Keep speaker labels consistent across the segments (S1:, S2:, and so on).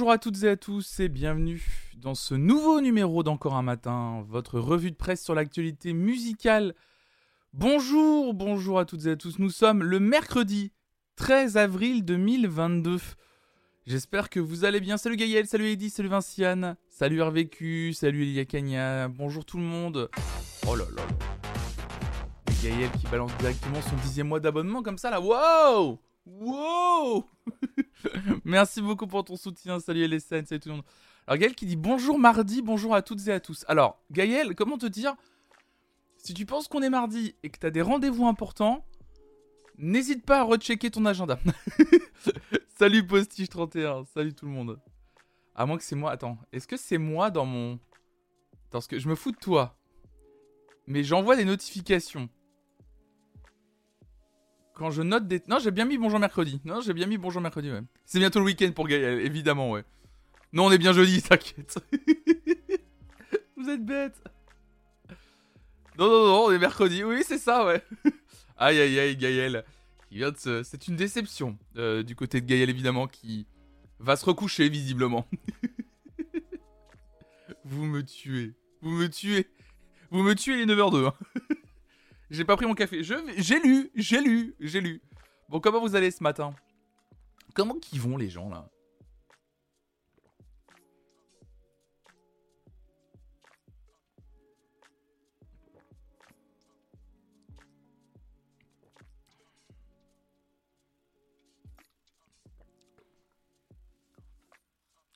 S1: Bonjour à toutes et à tous et bienvenue dans ce nouveau numéro d'Encore un matin, votre revue de presse sur l'actualité musicale. Bonjour, bonjour à toutes et à tous. Nous sommes le mercredi 13 avril 2022. J'espère que vous allez bien. Salut Gaël, salut Eddy, salut Vinciane, salut RVQ, salut Elia Kanya. Bonjour tout le monde. Oh là là. Gaël qui balance directement son dixième mois d'abonnement comme ça là. Wow Wow Merci beaucoup pour ton soutien. Salut LSN, salut tout le monde. Alors Gaël qui dit bonjour mardi, bonjour à toutes et à tous. Alors Gaël, comment te dire Si tu penses qu'on est mardi et que tu as des rendez-vous importants, n'hésite pas à rechecker ton agenda. salut Postige31, salut tout le monde. À moins que c'est moi. Attends, est-ce que c'est moi dans mon... Parce que je me fous de toi. Mais j'envoie des notifications quand je note des. Non, j'ai bien mis bonjour mercredi. Non, j'ai bien mis bonjour mercredi, ouais. C'est bientôt le week-end pour Gaël, évidemment, ouais. Non, on est bien jeudi, t'inquiète. Vous êtes bête. Non, non, non, on est mercredi. Oui, c'est ça, ouais. aïe, aïe, aïe, Gaël. De C'est une déception euh, du côté de Gaël, évidemment, qui va se recoucher, visiblement. Vous me tuez. Vous me tuez. Vous me tuez les 9h02. Hein. J'ai pas pris mon café. J'ai lu, j'ai lu, j'ai lu. Bon, comment vous allez ce matin? Comment qu'ils vont les gens là?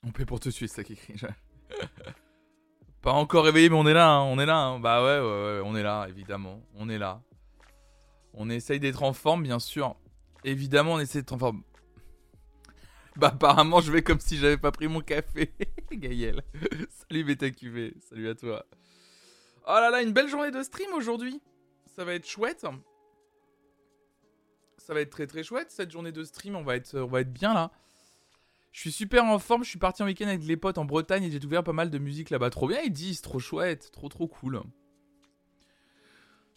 S1: On paie pour te suivre, ça qui écrit. Pas encore réveillé, mais on est là, hein, on est là. Hein. Bah ouais, on est là, évidemment. On est là. On essaye d'être en forme, bien sûr. Évidemment, on essaie d'être en forme. Bah apparemment, je vais comme si j'avais pas pris mon café. Gaël. salut BetaQV, salut à toi. Oh là là, une belle journée de stream aujourd'hui. Ça va être chouette. Ça va être très très chouette cette journée de stream. On va être bien là. Je suis super en forme, je suis parti en week-end avec les potes en Bretagne et j'ai découvert pas mal de musique là-bas. Trop bien, ils disent, trop chouette, trop trop cool.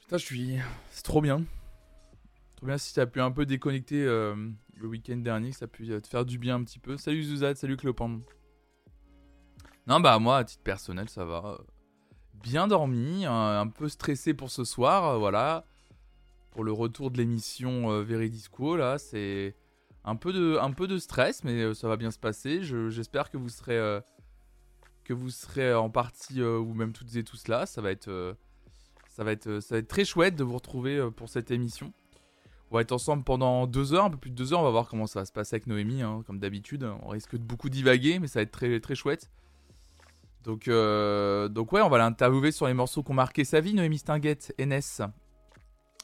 S1: Putain, je suis. C'est trop bien. Trop bien si t'as pu un peu déconnecter euh, le week-end dernier, ça a pu te faire du bien un petit peu. Salut Zuzad, salut Clopin. Non, bah moi, à titre personnel, ça va. Bien dormi, un, peu stressé pour ce soir, euh, voilà. Pour le retour de l'émission euh, là, c'est un peu de, stress, mais euh, ça va bien se passer. J'espère que vous serez, euh, que vous serez en partie euh, ou même toutes et tous là. Ça va être, ça va être, ça très chouette de vous retrouver pour cette émission. On va être ensemble pendant deux heures, un peu plus de deux heures. On va voir comment ça va se passer avec Noémie, hein, comme d'habitude. On risque de beaucoup divaguer, mais ça va être très, très chouette. Donc, donc ouais, on va l'interviewer sur les morceaux qui ont marqué sa vie, Noémie Stinguette, NS,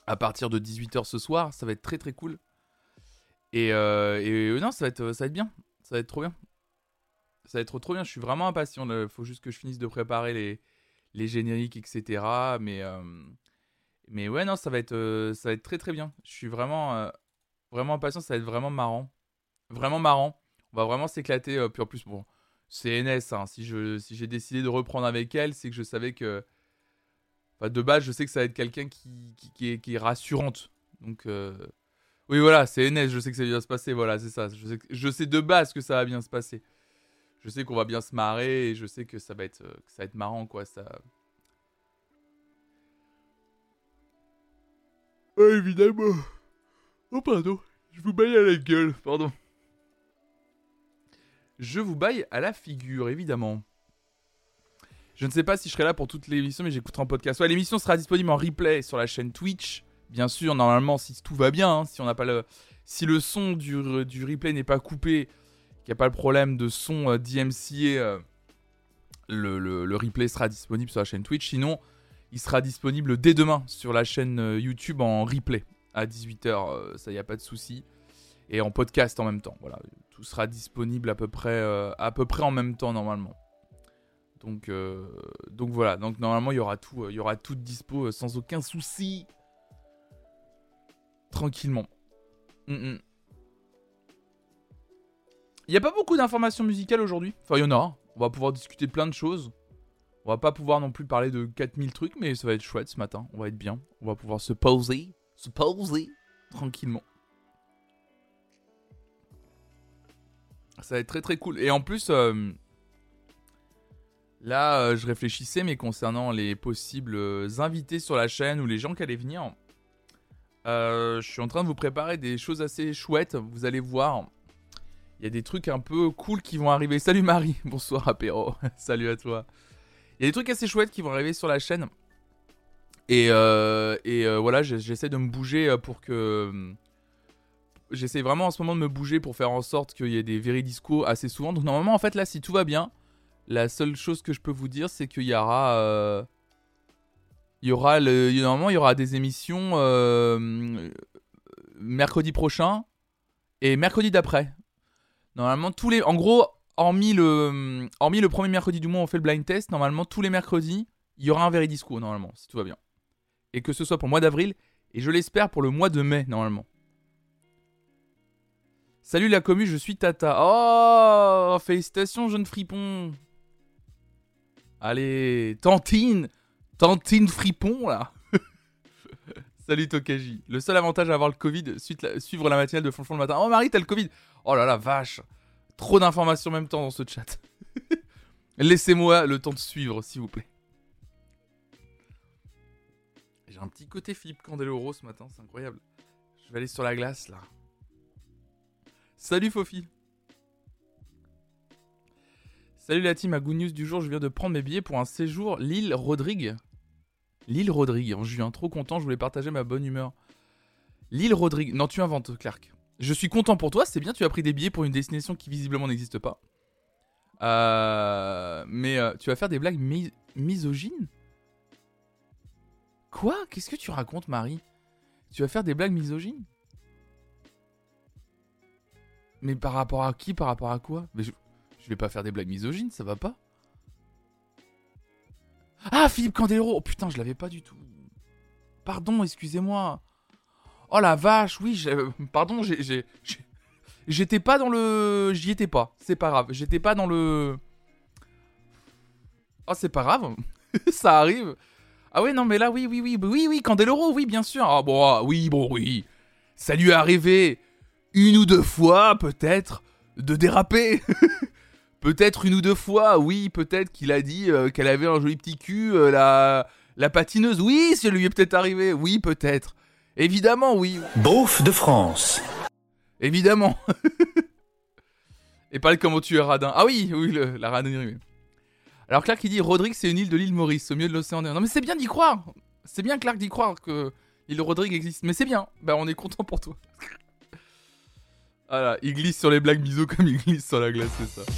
S1: à partir de 18h ce soir. Ça va être très très cool. Et, euh, euh, non, ça va, être, bien. Ça va être trop bien. Ça va être trop, trop bien. Je suis vraiment impatient. Il faut juste que je finisse de préparer les, les génériques, etc. Mais, euh, mais ouais, non, ça va, être, ça va être très très bien. Je suis vraiment, vraiment impatient. Ça va être vraiment marrant. Vraiment marrant. On va vraiment s'éclater. puis en plus, bon, c'est NS. Hein. Si, j'ai décidé de reprendre avec elle, c'est que je savais que. De base, je sais que ça va être quelqu'un qui, qui, est, rassurante. Donc. Oui, voilà, c'est NS, je sais que ça va bien se passer, voilà, c'est ça. Je sais, je sais, de base que ça va bien se passer. Je sais qu'on va bien se marrer et je sais que ça va être, que ça va être marrant, quoi, ça... Ah, évidemment. Oh, pardon. Je vous baille à la gueule, pardon. Je vous baille à la figure, évidemment. Je ne sais pas si je serai là pour toute l'émission, mais j'écouterai en podcast. Ouais, l'émission sera disponible en replay sur la chaîne Twitch bien sûr, normalement, si tout va bien, hein, si on n'a pas le, son du, replay n'est pas coupé, qu'il n'y a pas le problème de son euh, DMCA, euh, le, replay sera disponible sur la chaîne Twitch. Sinon, il sera disponible dès demain sur la chaîne euh, YouTube en replay à 18h. ça, y a pas de souci. Et en podcast en même temps. Voilà, tout sera disponible à peu près, en même temps normalement. Donc, donc voilà. Donc normalement, il y aura tout, il y aura tout dispo sans aucun souci tranquillement. Il mm, n'y mm. a pas beaucoup d'informations musicales aujourd'hui? Enfin, il y en a. On va pouvoir discuter plein de choses. On va pas pouvoir non plus parler de 4000 trucs, mais ça va être chouette ce matin. On va être bien. On va pouvoir se poser. Se poser tranquillement. Ça va être très très cool. Et en plus, euh, là, euh, je réfléchissais, mais concernant les possibles euh, invités sur la chaîne ou les gens qui allaient venir, je suis en train de vous préparer des choses assez chouettes. Vous allez voir. Il y a des trucs un peu cool qui vont arriver. Salut Marie, bonsoir apéro, salut à toi. Il y a des trucs assez chouettes qui vont arriver sur la chaîne. Et, et voilà, j'essaie de me bouger pour que j'essaie vraiment en ce moment de me bouger pour faire en sorte qu'il y ait des véridiscos assez souvent. Donc normalement, en fait, là, si tout va bien, la seule chose que je peux vous dire, c'est qu'il y aura... Il y aura le, normalement, il y aura des émissions euh, mercredi prochain et mercredi d'après. Normalement, tous les... En gros, hormis le, hormis le premier mercredi du mois, on fait le blind test. Normalement, tous les mercredis, il y aura un véridisco, normalement, si tout va bien. Et que ce soit pour le mois d'avril, et je l'espère pour le mois de mai, normalement. Salut la commu, je suis Tata. Oh, félicitations, jeune fripon. Allez, Tantine. Tantine fripon, là. Salut Tokaji. Le seul avantage à avoir le Covid, suivre la matinale de Fonfon le matin. Oh Marie, t'as le Covid. Oh là là, vache. Trop d'informations en même temps dans ce chat. Laissez-moi le temps de suivre, s'il vous plaît. J'ai un petit côté Philippe Candeloro ce matin, c'est incroyable. Je vais aller sur la glace là. Salut Fofi. Salut la team, à Good News du jour, je viens de prendre mes billets pour un séjour Lille Rodrigue. Lille Rodrigue en juin, trop content, je voulais partager ma bonne humeur. Lille Rodrigue, non tu inventes Clark. Je suis content pour toi, c'est bien, tu as pris des billets pour une destination qui visiblement n'existe pas. Euh, mais euh, tu vas faire des blagues misogynes? Quoi? Qu'est-ce que tu racontes Marie? Tu vas faire des blagues misogynes? Mais par rapport à qui? Par rapport à quoi? Mais je, vais pas faire des blagues misogynes, ça va pas Ah, Philippe Candeloro Oh putain, je l'avais pas du tout. Pardon, excusez-moi. Oh la vache, oui, euh, pardon, j'ai... J'étais pas dans le... J'y étais pas, c'est pas grave. J'étais pas dans le... Oh, c'est pas grave. ça arrive. Ah ouais, non, mais là, oui, oui, oui, oui, oui, Candeloro, oui, bien sûr. Ah bon, ah, oui, bon, oui. Ça lui est arrivé une ou deux fois, peut-être, de déraper. peut-être une ou deux fois, oui, peut-être qu'il a dit euh, qu'elle avait un joli petit cul, euh, la, la patineuse. Oui, ça lui est peut-être arrivé. Oui, peut-être. Évidemment, oui.
S2: Beauf de France.
S1: Évidemment. Et parle comment tu es radin. Ah oui, oui, la radinerie. Alors Clark il dit Rodrigue c'est une île de l'île Maurice au milieu de l'océan Non mais c'est bien d'y croire. C'est bien Clark d'y croire que l'île Rodrigue existe. Mais c'est bien. Bah on est content pour toi. Voilà, il glisse sur les blagues miso comme il glisse sur la glace, c'est ça.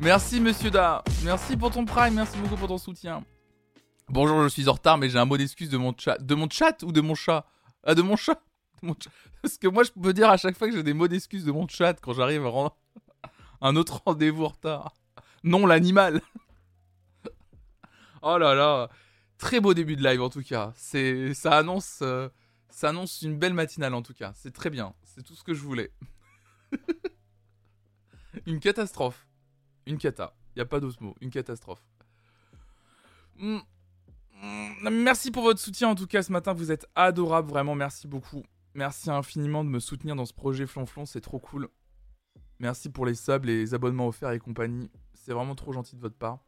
S1: Merci Monsieur Da, merci pour ton prime, merci beaucoup pour ton soutien. Bonjour, je suis en retard, mais j'ai un mot d'excuse de mon chat. De mon chat ou de mon chat? Ah, de mon chat? Parce que moi, je peux dire à chaque fois que j'ai des mots d'excuse de mon chat quand j'arrive à un autre rendez-vous en retard. Non, l'animal. oh là là. Très beau début de live en tout cas. Ça annonce, euh, ça annonce une belle matinale en tout cas. C'est très bien. C'est tout ce que je voulais. une catastrophe. Une cata. Y a pas d'autre mot. Une catastrophe. Mm. Mm. Merci pour votre soutien en tout cas ce matin. Vous êtes adorables. Vraiment, merci beaucoup. Merci infiniment de me soutenir dans ce projet Flonflon. C'est trop cool. Merci pour les subs, les abonnements offerts et compagnie. C'est vraiment trop gentil de votre part.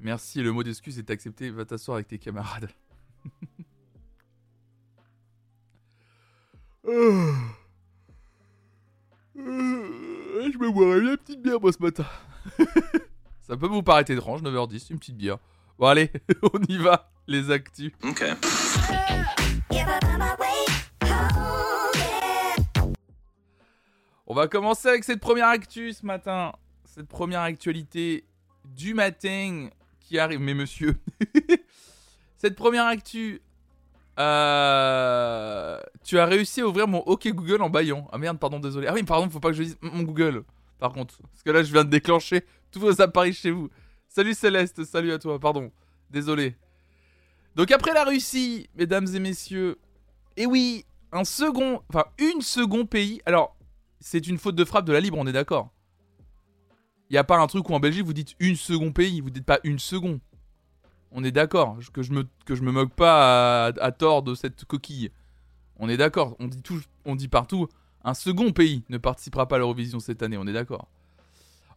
S1: Merci, le mot d'excuse est accepté. Va t'asseoir avec tes camarades. Euh, je me boirais bien une petite bière moi ce matin. Ça peut vous paraître étrange, 9h10, une petite bière. Bon allez, on y va, les actus. Ok. On va commencer avec cette première actu ce matin. Cette première actualité du matin qui arrive. Mais monsieur. cette première actu euh, tu as réussi à ouvrir mon OK Google en baillant. Ah merde, pardon, désolé. Ah oui, pardon, faut pas que je dise mon Google. Par contre, parce que là, je viens de déclencher tous vos appareils chez vous. Salut Céleste, salut à toi, pardon. Désolé. Donc après la Russie, mesdames et messieurs, et oui, un second, enfin une seconde pays. Alors, c'est une faute de frappe de la libre, on est d'accord. Il n'y a pas un truc où en Belgique vous dites une seconde pays, vous dites pas une seconde. On est d'accord que je me me moque pas à, tort de cette coquille. On est d'accord. On dit tout, on dit partout. Un second pays ne participera pas à l'Eurovision cette année. On est d'accord.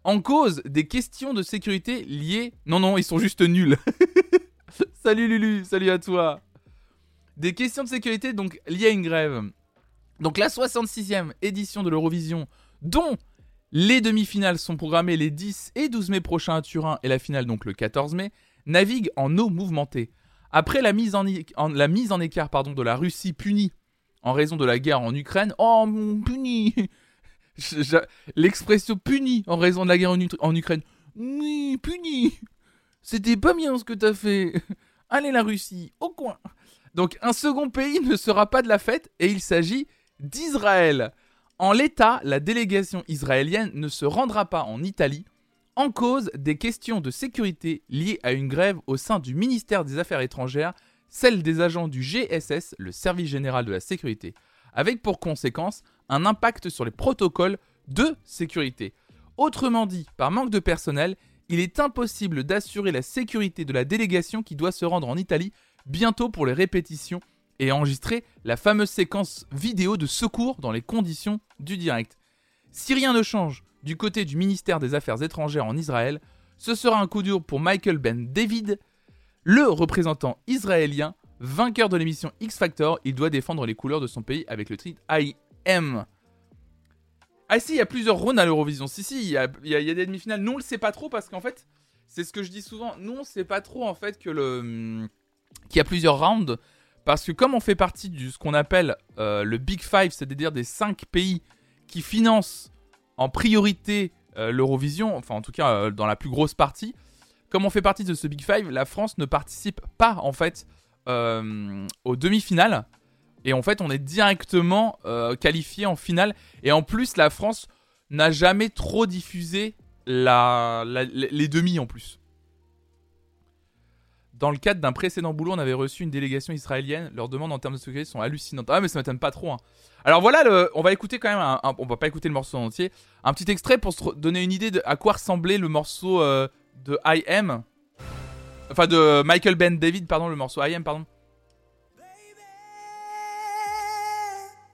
S1: En cause des questions de sécurité liées. Non, non, ils sont juste nuls. salut Lulu, salut à toi. Des questions de sécurité donc liées à une grève. Donc la 66e édition de l'Eurovision, dont les demi-finales sont programmées les 10 et 12 mai prochains à Turin et la finale donc le 14 mai, navigue en eau mouvementée. Après la mise en, en écart de la Russie punie en raison de la guerre en Ukraine, oh mon puni L'expression puni en raison de la guerre en, Ukraine, oui, puni C'était pas bien ce que t'as fait! Allez la Russie, au coin! Donc un second pays ne sera pas de la fête et il s'agit d'Israël. En l'état, la délégation israélienne ne se rendra pas en Italie en cause des questions de sécurité liées à une grève au sein du ministère des Affaires étrangères, celle des agents du GSS, le Service général de la sécurité, avec pour conséquence un impact sur les protocoles de sécurité. Autrement dit, par manque de personnel, il est impossible d'assurer la sécurité de la délégation qui doit se rendre en Italie bientôt pour les répétitions et enregistrer la fameuse séquence vidéo de secours dans les conditions du direct. Si rien ne change du côté du ministère des Affaires étrangères en Israël, ce sera un coup dur pour Michael Ben David, le représentant israélien, vainqueur de l'émission X Factor. Il doit défendre les couleurs de son pays avec le titre I Am. Ah si, il y a plusieurs rounds à l'Eurovision. Si, si, il y a, des demi-finales. Nous, on le sait pas trop parce qu'en fait, c'est ce que je dis souvent. Nous, on sait pas trop en fait que le qu'il y a plusieurs rounds parce que comme on fait partie de ce qu'on appelle euh, le Big Five, c'est-à-dire des 5 pays qui financent en priorité euh, l'Eurovision, enfin en tout cas euh, dans la plus grosse partie, comme on fait partie de ce Big Five, la France ne participe pas en fait aux demi-finales. Et en fait, on est directement qualifié en finale. Et en plus, la France n'a jamais trop diffusé les demi en plus. Dans le cadre d'un précédent boulot, on avait reçu une délégation israélienne. Leurs demandes en termes de sécurité sont hallucinantes. Ah, mais ça m'étonne pas trop. Hein. Alors voilà, on va écouter quand même. Un... On va pas écouter le morceau entier. Un petit extrait pour se donner une idée de à quoi ressemblait le morceau euh, de I Am. Enfin, de Michael Ben David, pardon, le morceau I Am, pardon.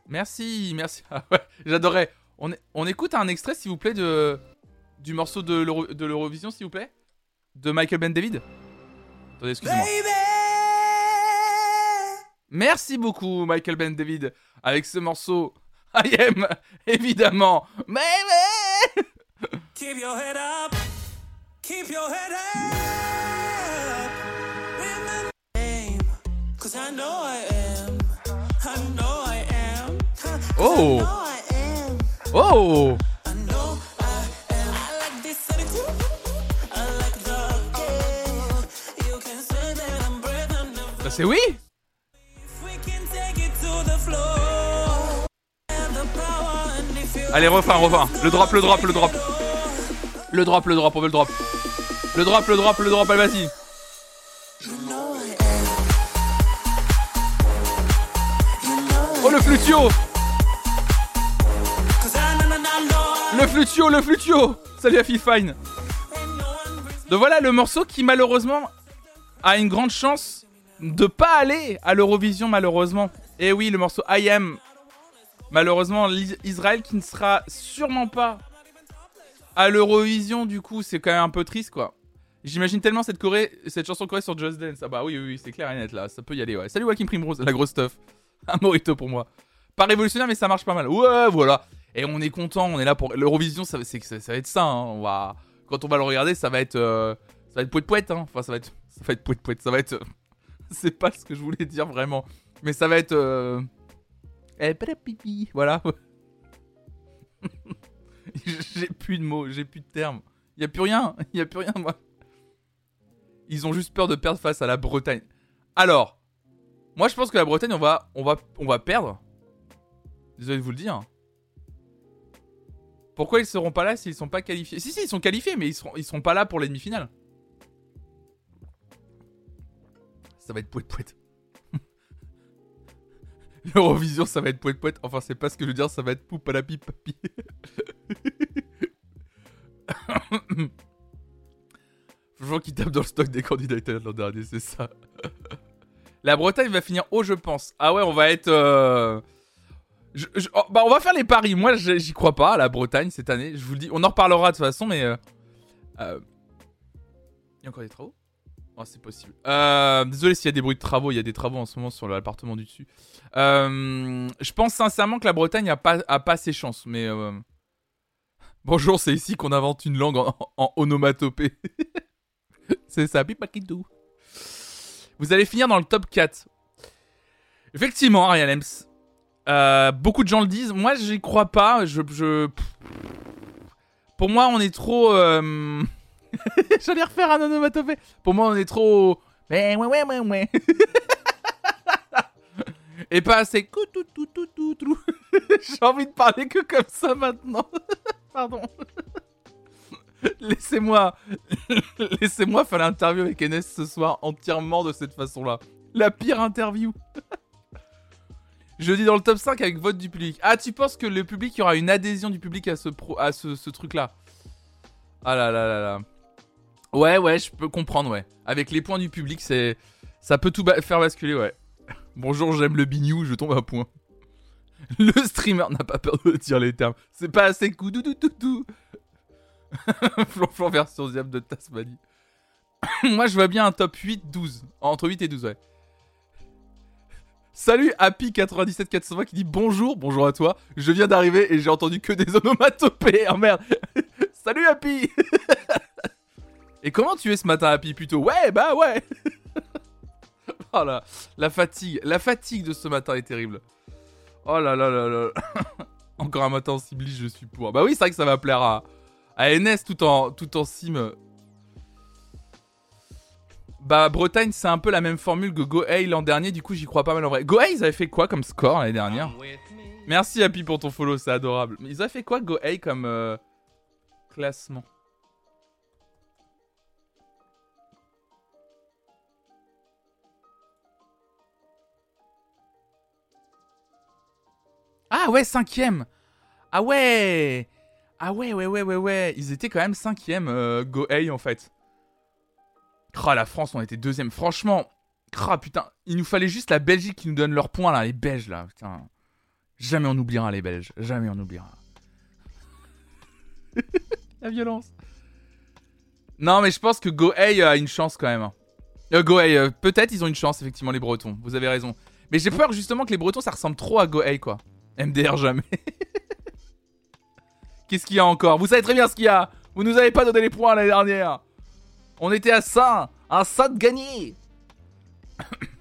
S1: Merci, merci. Ah j'adorais. On, on écoute un extrait, s'il vous plaît, de... du morceau de l'Eurovision, s'il vous plaît? De Michael Ben David? Attendez, excusez-moi. Merci beaucoup, Michael Ben David, avec ce morceau. I am, évidemment. Baby! Keep your head up. Keep your head up. Remember name, cause I know I am. I know I am. Oh! Oh! c'est oui Allez, refrain, refrain. Le drop, le drop, le drop. Le drop, le drop, on veut le drop. Le drop, le drop, le drop, allez, vas-y. Oh, le flutio Le flutio, le flutio Salut à Fine. Donc voilà le morceau qui malheureusement a une grande chance de pas aller à l'Eurovision malheureusement. Et oui, le morceau I Am. Malheureusement, Israël qui ne sera sûrement pas à l'Eurovision du coup, c'est quand même un peu triste quoi. J'imagine tellement cette, chanson Corée sur Just Dance. Ah bah oui, oui, c'est clair et net là, ça peut y aller ouais. Salut Joaquin Primrose, la grosse stuff. Un morito pour moi. Pas révolutionnaire mais ça marche pas mal. Ouais, voilà. Et on est content, on est là pour l'Eurovision, ça, ça, va être ça. Hein. Quand on va le regarder, ça va être, euh, ça va être poète poète. Hein. Enfin, ça va être, ça va être poète poète. Ça va être, c'est pas ce que je voulais dire vraiment. Mais ça va être. Euh... Eh. Voilà. j'ai plus de mots, j'ai plus de termes. Y a plus rien, y a plus rien, moi. Ils ont juste peur de perdre face à la Bretagne. Alors, moi je pense que la Bretagne, on va, on va, on va perdre. Désolé de vous le dire. Pourquoi ils seront pas là s'ils sont pas qualifiés? Si, si, ils sont qualifiés, mais ils seront, ils seront pas là pour les demi-finales. ça va être poète poète. L'Eurovision, ça va être poète poète. Enfin, c'est pas ce que je veux dire, ça va être poupe à la pipe papier. Franchement, qui tape dans le stock des candidats l'an dernier, c'est ça. La Bretagne va finir haut, je pense. Ah ouais, on va être. euh, oh, bah, on va faire les paris. Moi, j'y crois pas à la Bretagne cette année. Je vous le dis. On en reparlera de toute façon, mais. euh, euh, Il y a encore des travaux? Oh, c'est possible. Euh, désolé s'il y a des bruits de travaux. Il y a des travaux en ce moment sur l'appartement du dessus. Euh, je pense sincèrement que la Bretagne a pas, a ses chances, mais. euh, Bonjour, c'est ici qu'on invente une langue en, onomatopée. c'est ça, pipakidou. Vous allez finir dans le top 4. Effectivement, Ariel Ems. Beaucoup de gens le disent. Moi, j'y crois pas. Pour moi, on est trop. J'allais refaire un onomatopée. Pour moi, on est trop. Ouais, ouais, ouais, ouais. Et pas assez. J'ai envie de parler que comme ça maintenant. Pardon. Laissez-moi. Laissez-moi faire l'interview avec Enes ce soir entièrement de cette façon-là. La pire interview. Je dis dans le top 5 avec vote du public. Ah, tu penses que le public, il y aura une adhésion du public à ce, pro, ce truc-là? Ah là là là là. Ouais, ouais, je peux comprendre, ouais. Avec les points du public, c'est. Ça peut tout faire basculer, ouais. Bonjour, j'aime le bignou, je tombe à point. Le streamer n'a pas peur de dire les termes. C'est pas assez coup tout tout. Flonflon version diable de Tasmanie. Moi, je vois bien un top 8-12. Entre 8 et 12, ouais. Salut Happy97420 qui dit bonjour, bonjour à toi. Je viens d'arriver et j'ai entendu que des onomatopées. Oh merde. Salut Happy. Et comment tu es ce matin Happy plutôt? Ouais, bah ouais. oh là, la fatigue, la fatigue de ce matin est terrible. Oh là là là là. Encore un matin en ciblige, je suis pour. Bah oui, c'est vrai que ça va plaire à, à NS tout en, tout en sim. Bah, Bretagne, c'est un peu la même formule que Gohei l'an dernier, du coup, j'y crois pas mal en vrai. Gohei, ils avaient fait quoi comme score l'année dernière? Merci Happy pour ton follow, c'est adorable. Ils avaient fait quoi Gohei comme euh, classement? Ah ouais, cinquième Ah ouais Ah ouais, ouais, ouais, ouais, ouais. Ils étaient quand même cinquième, euh, Gohei, en fait. Cra, la France, on était deuxième. Franchement, cra, putain, il nous fallait juste la Belgique qui nous donne leurs points, là, les Belges, là. Putain. Jamais on oubliera les Belges. Jamais on oubliera. la violence. Non, mais je pense que Gohei a une chance quand même. hein. Euh, Gohei, euh, peut-être ils ont une chance, effectivement, les Bretons. Vous avez raison. Mais j'ai peur justement que les Bretons, ça ressemble trop à Gohei, quoi. MDR jamais. Qu'est-ce qu'il y a encore? Vous savez très bien ce qu'il y a. Vous nous avez pas donné les points l'année dernière. On était à ça. Un ça de gagné.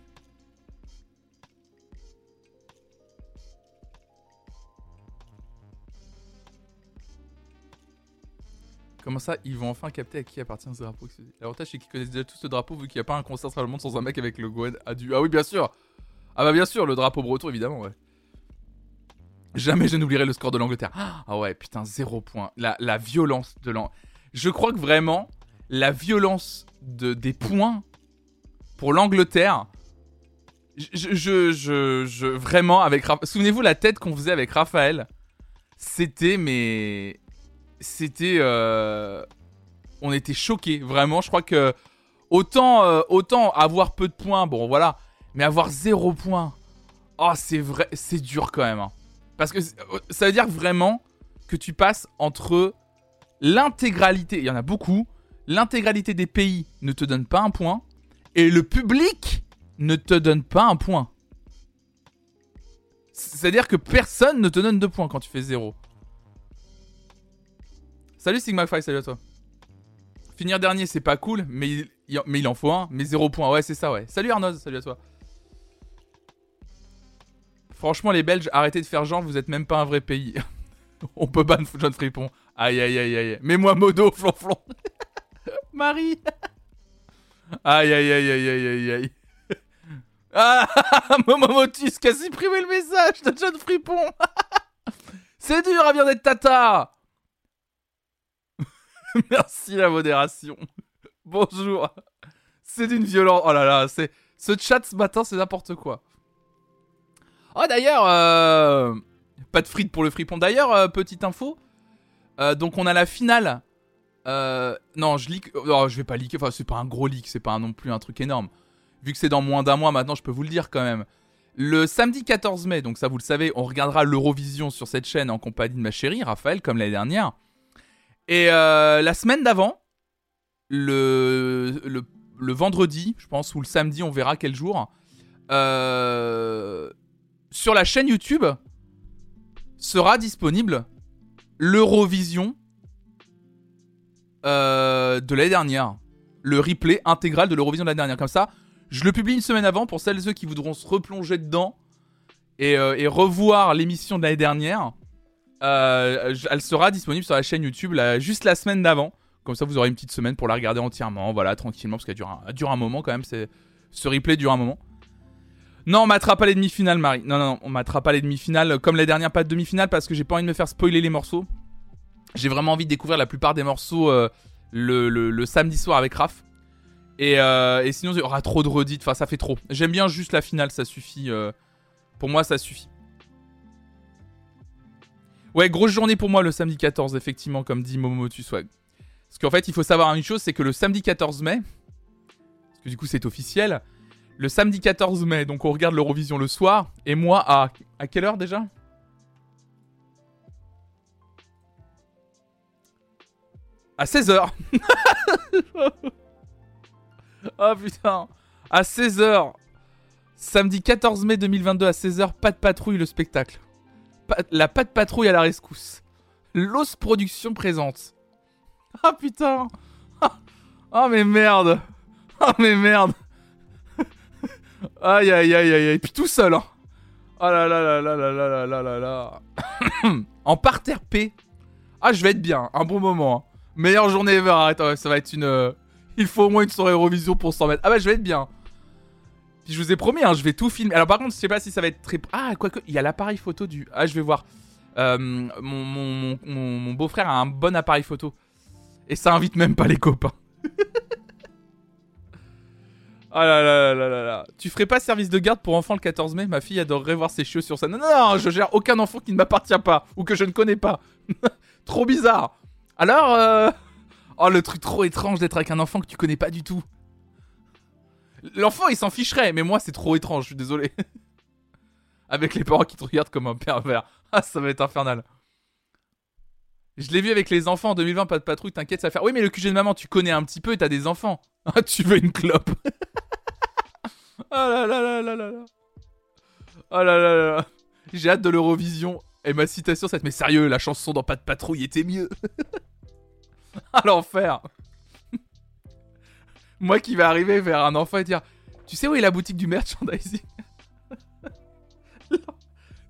S1: Comment ça, ils vont enfin capter à qui appartient ce drapeau? L'avantage, c'est qu'ils connaissent déjà tout ce drapeau vu qu'il n'y a pas un concert sur le monde sans un mec avec le Gwen à du. Ah oui, bien sûr Ah bah bien sûr, le drapeau breton, évidemment, ouais. Jamais je n'oublierai le score de l'Angleterre. Ah ouais, putain, zéro point. La, la violence de l'Angleterre. Je crois que vraiment, la violence de, des points pour l'Angleterre. Je, je, je, je- vraiment, avec. Raph- Souvenez-vous la tête qu'on faisait avec Raphaël. C'était, mais. C'était. euh, On était choqués, vraiment. Je crois que. Autant, euh, autant avoir peu de points, bon voilà. Mais avoir zéro point. Oh, c'est vrai, c'est dur quand même. hein. Parce que euh, ça veut dire vraiment que tu passes entre l'intégralité, il y en a beaucoup, l'intégralité des pays ne te donne pas un point, et le public ne te donne pas un point. C'est-à-dire que personne ne te donne deux points quand tu fais zéro. Salut Sigma5, salut à toi. Finir dernier, c'est pas cool, mais il, il- mais il en faut un, mais zéro point. Ouais, c'est ça, ouais. Salut Arnoz, salut à toi. Franchement, les Belges, arrêtez de faire genre, vous êtes même pas un vrai pays. On peut ban John Fripon. Aïe, aïe, aïe, aïe. Mets-moi modo, flonflon. Marie. Aïe, aïe, aïe, aïe, aïe, aïe, aïe. Ah, Momomotus qui a supprimé le message de John Fripon. C'est dur à bien d'être tata. Merci la modération. Bonjour. C'est d'une violence. Oh là là, c'est ce chat ce matin, c'est n'importe quoi. Oh d'ailleurs, euh, pas de frites pour le fripon. D'ailleurs, euh, petite info. euh, donc on a la finale. Non, je leak. Non, je vais pas leaker. Enfin, c'est pas un gros leak. C'est pas non plus un truc énorme. vu que c'est dans moins d'un mois maintenant, je peux vous le dire quand même. Le samedi 14 mai, donc ça vous le savez, on regardera l'Eurovision sur cette chaîne en compagnie de ma chérie, Raphaël, comme l'année dernière. Et la semaine d'avant, le, le, vendredi, je pense, ou le samedi, on verra quel jour, sur la chaîne YouTube sera disponible l'Eurovision euh, de l'année dernière. Le replay intégral de l'Eurovision de l'année dernière. Comme ça, je le publie une semaine avant pour celles et ceux qui voudront se replonger dedans et, euh, revoir l'émission de l'année dernière. Euh, elle sera disponible sur la chaîne YouTube juste la semaine d'avant. Comme ça, vous aurez une petite semaine pour la regarder entièrement, voilà, tranquillement, parce qu'elle dure, dure, un moment quand même. Ce replay dure un moment. Non, on m'attrape pas les demi-finales, Marie. Non, non, on m'attrape pas les demi-finales. Comme les dernières, pas de demi-finales, parce que j'ai pas envie de me faire spoiler les morceaux. J'ai vraiment envie de découvrir la plupart des morceaux euh, le, samedi soir avec Raph. Euh, et, sinon, il y aura trop de redites. Enfin, ça fait trop. J'aime bien juste la finale, ça suffit. Euh, pour moi, ça suffit. Ouais, grosse journée pour moi le samedi 14, effectivement, comme dit Momo Swag. Parce qu'en fait, il faut savoir une chose c'est que le samedi 14 mai, parce que du coup, c'est officiel, le samedi 14 mai, donc on regarde l'Eurovision le soir, et moi à. À quelle heure déjà? À 16h Oh putain À 16h Samedi 14 mai 2022 à 16h, pas de patrouille le spectacle. la pas de patrouille à la rescousse. L'os Production présente. Ah oh, putain Oh mais merde Oh mais merde Aïe aïe aïe aïe aïe. Puis tout seul, hein. Oh là là là là là là là là là en parterre P. Ah, je vais être bien. Un bon moment. Hein. Meilleure journée ever. Arrête, ça va être une. Euh, il faut au moins une soirée Eurovision pour s'en mettre. Ah bah, je vais être bien. Puis je vous ai promis, hein, je vais tout filmer. Alors par contre, je sais pas si ça va être très. Ah, quoique, il y a l'appareil photo du. Ah, je vais voir. Euh, mon, mon, mon beau-frère a un bon appareil photo. Et ça invite même pas les copains. Oh là là là là là. Tu ferais pas service de garde pour enfants le 14 mai? Ma fille adorerait voir ses chiots sur ça. Non, non, non, je gère aucun enfant qui ne m'appartient pas ou que je ne connais pas. trop bizarre. Alors, euh... oh le truc trop étrange d'être avec un enfant que tu connais pas du tout. L'enfant il s'en ficherait, mais moi c'est trop étrange, je suis désolé. avec les parents qui te regardent comme un pervers. Ah, ça va être infernal. Je l'ai vu avec les enfants en 2020, pas de patrouille, t'inquiète, ça va faire. Oui, mais le QG de maman, tu connais un petit peu et t'as des enfants. Ah, tu veux une clope Oh là là là là là là. Oh là là là. J'ai hâte de l'Eurovision. Et ma citation, c'est Mais sérieux, la chanson dans Pas de patrouille était mieux. à l'enfer. Moi qui vais arriver vers un enfant et dire Tu sais où est la boutique du merchandising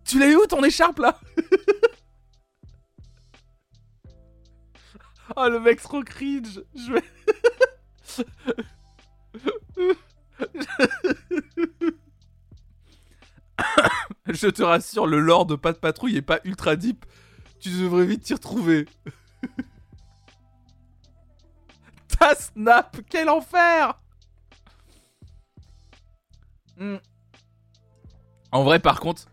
S1: Tu l'as eu où ton écharpe là Oh le mec trop cringe. Je vais. Je te rassure, le lore de Pas de Patrouille est pas ultra deep. Tu devrais vite t'y retrouver. Ta snap, quel enfer hmm. En vrai, par contre,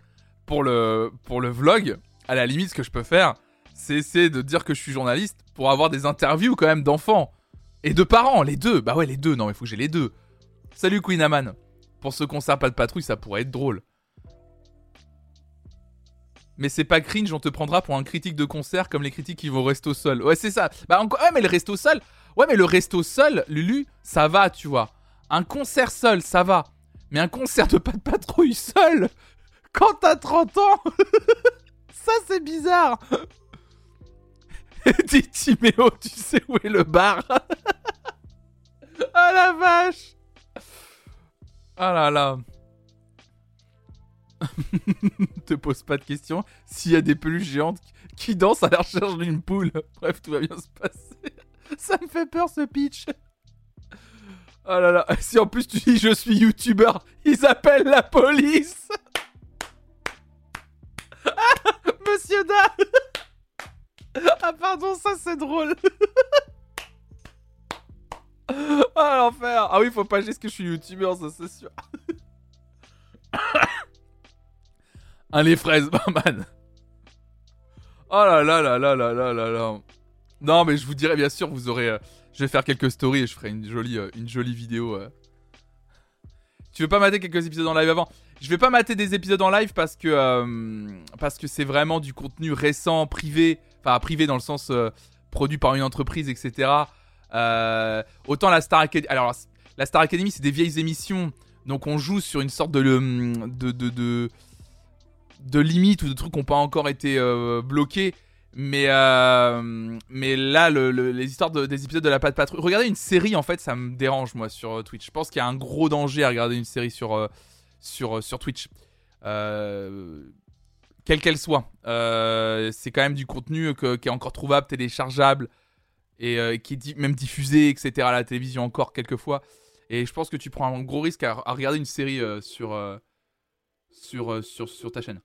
S1: pour le, pour le vlog, à la limite, ce que je peux faire, c'est essayer de dire que je suis journaliste pour avoir des interviews quand même d'enfants. Et de parents, les deux. Bah ouais, les deux. Non, mais faut que j'ai les deux. Salut Queen Aman. Pour ce concert pas de patrouille, ça pourrait être drôle. Mais c'est pas cringe, on te prendra pour un critique de concert comme les critiques qui vont au sol. Ouais, c'est ça. Bah, ouais, mais le resto sol. Ouais, mais le resto sol, Lulu, ça va, tu vois. Un concert seul, ça va. Mais un concert de pas de patrouille seul, quand t'as 30 ans, ça c'est bizarre. Dis Timéo, tu sais où est le bar Ah la vache Ah là là Te pose pas de questions. S'il y a des peluches géantes qui dansent à la recherche d'une poule, bref, tout va bien se passer. Ça me fait peur ce pitch. Oh là là, si en plus tu dis je suis youtubeur, ils appellent la police. Monsieur Da Ah pardon, ça c'est drôle. ah l'enfer. Ah oui, faut pas juste que je suis youtubeur, ça c'est sûr. Un les fraises, man. Oh là là là là là là là là. Non, mais je vous dirai bien sûr, vous aurez. Euh, je vais faire quelques stories et je ferai une jolie, euh, une jolie vidéo. Euh. Tu veux pas mater quelques épisodes en live avant? Je vais pas mater des épisodes en live parce que parce que c'est vraiment du contenu récent, privé, enfin privé dans le sens euh, produit par une entreprise, etc. Euh, autant la Star Academy, alors la Star Academy c'est des vieilles émissions, donc on joue sur une sorte de de de, de, de limite ou de trucs qui n'ont pas encore été bloqués. Mais, euh, mais là, les histoires des épisodes de la Patte Patrouille. Regarder une série, en fait, ça me dérange, moi, sur euh, Twitch. Je pense qu'il y a un gros danger à regarder une série sur, euh, sur, sur Twitch. Quelle qu'elle soit. c'est quand même du contenu qui est encore trouvable, téléchargeable, et qui est même diffusé, etc. à la télévision encore quelquefois. Et je pense que tu prends un gros risque à, regarder une série sur, sur, sur, sur ta chaîne.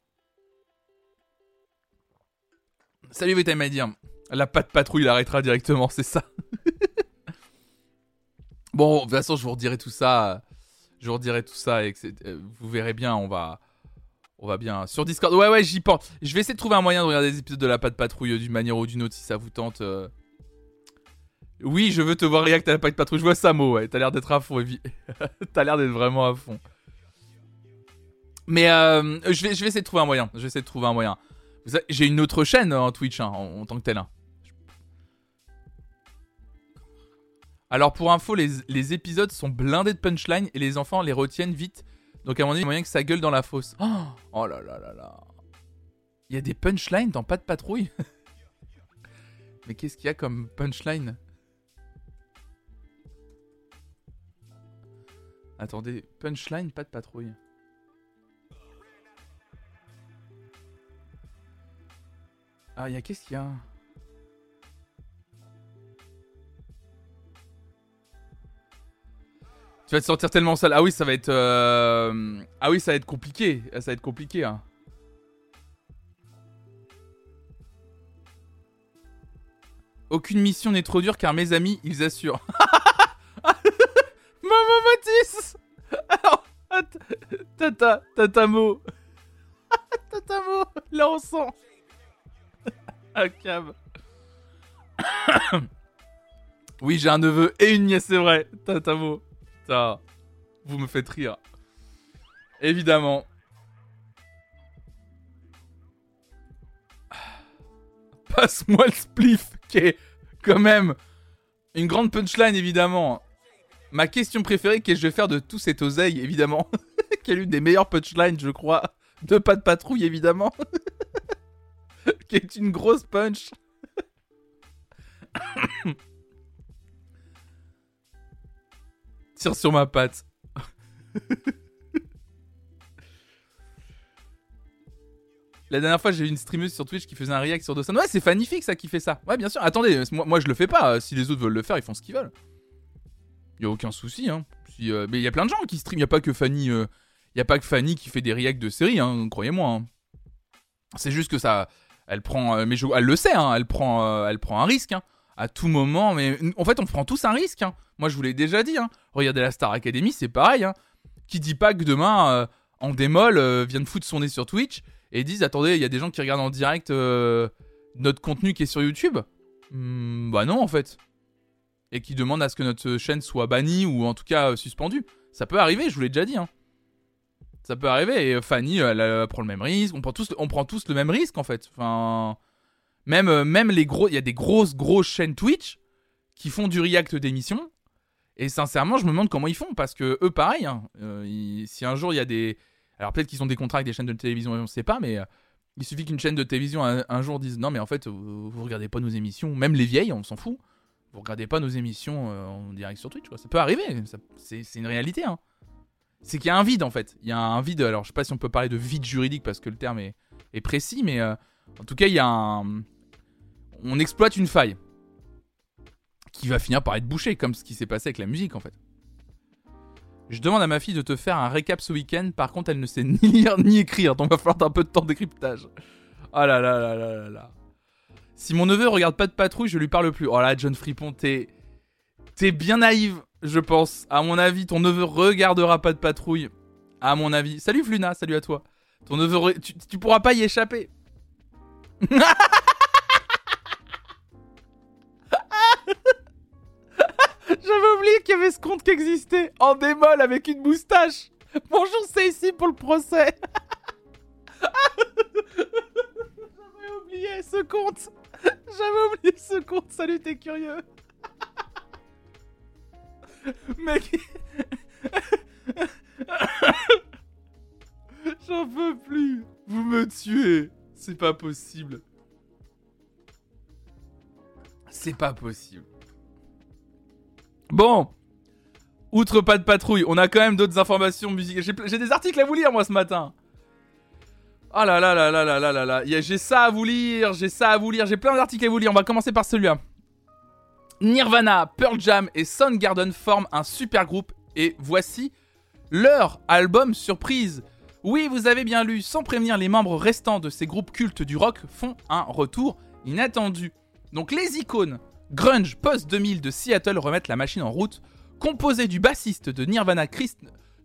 S1: Salut dire La patte patrouille l'arrêtera directement, c'est ça. bon, de toute façon, je vous redirai tout ça. Je vous redirai tout ça et euh, vous verrez bien, on va. On va bien. Sur Discord. Ouais, ouais, j'y pense. Je vais essayer de trouver un moyen de regarder des épisodes de la patte patrouille euh, d'une manière ou d'une autre si ça vous tente. Euh. Oui, je veux te voir react à la patte patrouille. Je vois Samo, ouais. T'as l'air d'être à fond, T'as l'air d'être vraiment à fond. Mais je, vais, je vais essayer de trouver un moyen. J'ai une autre chaîne en Twitch hein, en, tant que tel. Hein. Alors pour info, les, épisodes sont blindés de punchline et les enfants les retiennent vite. Donc à mon avis, il y a moyen que ça gueule dans la fosse. Oh, là là là là. Il y a des punchlines dans Pas de patrouille Mais qu'est-ce qu'il y a comme punchline? Attendez, punchline, pas de patrouille. Ah, il y a qu'est-ce qu'il y a? Tu vas te sentir tellement sale. Ah oui, ça va être. Euh, ah oui, ça va être compliqué. Ça va être compliqué. Hein. Aucune mission n'est trop dure car mes amis, ils assurent. Maman Matisse Alors, Tata, Tatamo. Tatamo, là on sent. Ah, oui, j'ai un neveu et une nièce, c'est vrai. Tatamo. Ça, vous me faites rire. Évidemment. Passe-moi le spliff, qui est quand même une grande punchline, évidemment. Ma question préférée, qu'est-ce que je vais faire de tout cet oseille, évidemment? qui est l'une des meilleures punchlines, je crois. De pas de patrouille, évidemment? qui est une grosse punch. Tire sur ma patte. La dernière fois, j'ai vu une streameuse sur Twitch qui faisait un react sur Dawson. Ouais, c'est Fannyfic ça qui fait ça. Ouais, bien sûr. Attendez, moi, moi je le fais pas. Si les autres veulent le faire, ils font ce qu'ils veulent. Y a aucun souci, hein. Euh, mais il y a plein de gens qui stream. Y a pas que Fanny. Euh, y a pas que Fanny qui fait des reacts de séries, hein, croyez-moi. Hein. C'est juste que ça, elle prend, euh, mais elle le sait, hein, elle prend, euh, elle prend un risque. Hein, à tout moment, mais en fait, on prend tous un risque. Hein. Moi, je vous l'ai déjà dit. Regardez la Star Academy, c'est pareil. Qui dit pas que demain, euh, en démol, vient de foutre son nez sur Twitch et disent attendez, il y a des gens qui regardent en direct notre contenu qui est sur YouTube? Hmm, bah non, en fait. Et qui demandent à ce que notre chaîne soit bannie ou en tout cas suspendue. Ça peut arriver, je vous l'ai déjà dit. Hein. Ça peut arriver. Et Fanny, elle, prend le même risque. On prend tous, on prend tous le même risque en fait. Enfin, même, euh, même les gros, il y a des grosses, grosses chaînes Twitch qui font du react d'émissions. Et sincèrement, je me demande comment ils font parce que eux, pareil. Hein, euh, si un jour il y a des, alors peut-être qu'ils ont des contrats avec des chaînes de télévision, on ne sait pas, mais euh, il suffit qu'une chaîne de télévision un, jour dise non, mais en fait, vous, vous, regardez pas nos émissions, même les vieilles, on s'en fout. Vous regardez pas nos émissions en direct sur Twitch. Ça peut arriver. C'est une réalité. Hein c'est qu'il y a un vide en fait. Il y a un vide. Alors je sais pas si on peut parler de vide juridique parce que le terme est, précis, mais en tout cas il y a un. On exploite une faille qui va finir par être bouchée, comme ce qui s'est passé avec la musique en fait. Je demande à ma fille de te faire un récap ce week-end. Par contre, elle ne sait ni lire ni écrire, donc va falloir un peu de temps de décryptage. Oh là là là là là là. Si mon neveu regarde pas de patrouille, je lui parle plus. Oh là, John Fripon, t'es. T'es bien naïve je pense. À mon avis, ton neveu regardera pas de patrouille. À mon avis. Salut Fluna, salut à toi. Ton neveu, tu, pourras pas y échapper. oublié qu'il y avait ce compte qui existait en démol avec une moustache. Bonjour, c'est ici pour le procès. J'avais oublié ce compte. J'avais oublié ce compte. Salut, t'es curieux. Mec. J'en peux plus. Vous me tuez. C'est pas possible. C'est pas possible. Bon. Outre pas de patrouille, on a quand même d'autres informations musicales. J'ai des articles à vous lire moi ce matin. Oh là là là là là là là là. J'ai ça à vous lire, j'ai ça à vous lire, j'ai plein d'articles à vous lire. On va commencer par celui-là. Nirvana, Pearl Jam et Soundgarden forment un super groupe et voici leur album surprise. Oui, vous avez bien lu, sans prévenir, les membres restants de ces groupes cultes du rock font un retour inattendu. Donc les icônes grunge post-2000 de Seattle remettent la machine en route, composé du bassiste de Nirvana Chris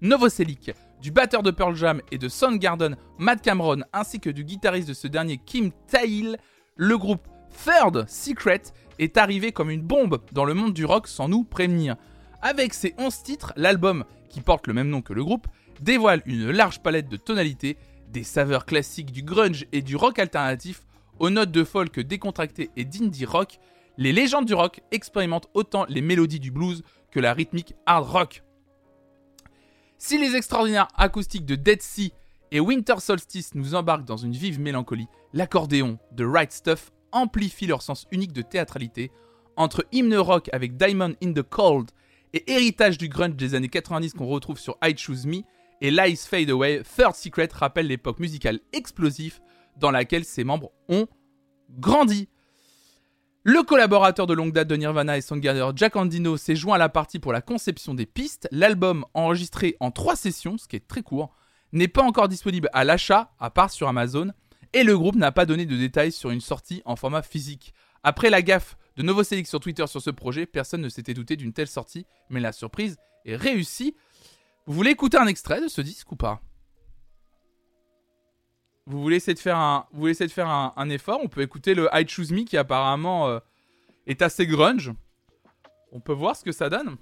S1: Novoselic, du batteur de Pearl Jam et de Soundgarden Matt Cameron, ainsi que du guitariste de ce dernier Kim Tail, le groupe Third Secret est arrivé comme une bombe dans le monde du rock sans nous prévenir. Avec ses 11 titres, l'album, qui porte le même nom que le groupe, dévoile une large palette de tonalités, des saveurs classiques du grunge et du rock alternatif, aux notes de folk décontractées et d'indie rock, les légendes du rock expérimentent autant les mélodies du blues que la rythmique hard rock. Si les extraordinaires acoustiques de Dead Sea et Winter Solstice nous embarquent dans une vive mélancolie, l'accordéon de Right Stuff amplifie leur sens unique de théâtralité. Entre hymne rock avec Diamond in the Cold et héritage du grunge des années 90 qu'on retrouve sur I Choose Me et Lies Fade Away, Third Secret rappelle l'époque musicale explosive dans laquelle ses membres ont grandi. Le collaborateur de longue date de Nirvana et Soundgarden, Jack Andino, s'est joint à la partie pour la conception des pistes. L'album, enregistré en trois sessions, ce qui est très court, n'est pas encore disponible à l'achat, à part sur Amazon, et le groupe n'a pas donné de détails sur une sortie en format physique. Après la gaffe de Novoselic sur Twitter sur ce projet, personne ne s'était douté d'une telle sortie, mais la surprise est réussie. Vous voulez écouter un extrait de ce disque ou pas? Vous voulez essayer de faire un, vous faire un, effort On peut écouter le I Choose Me qui apparemment euh, est assez grunge. On peut voir ce que ça donne.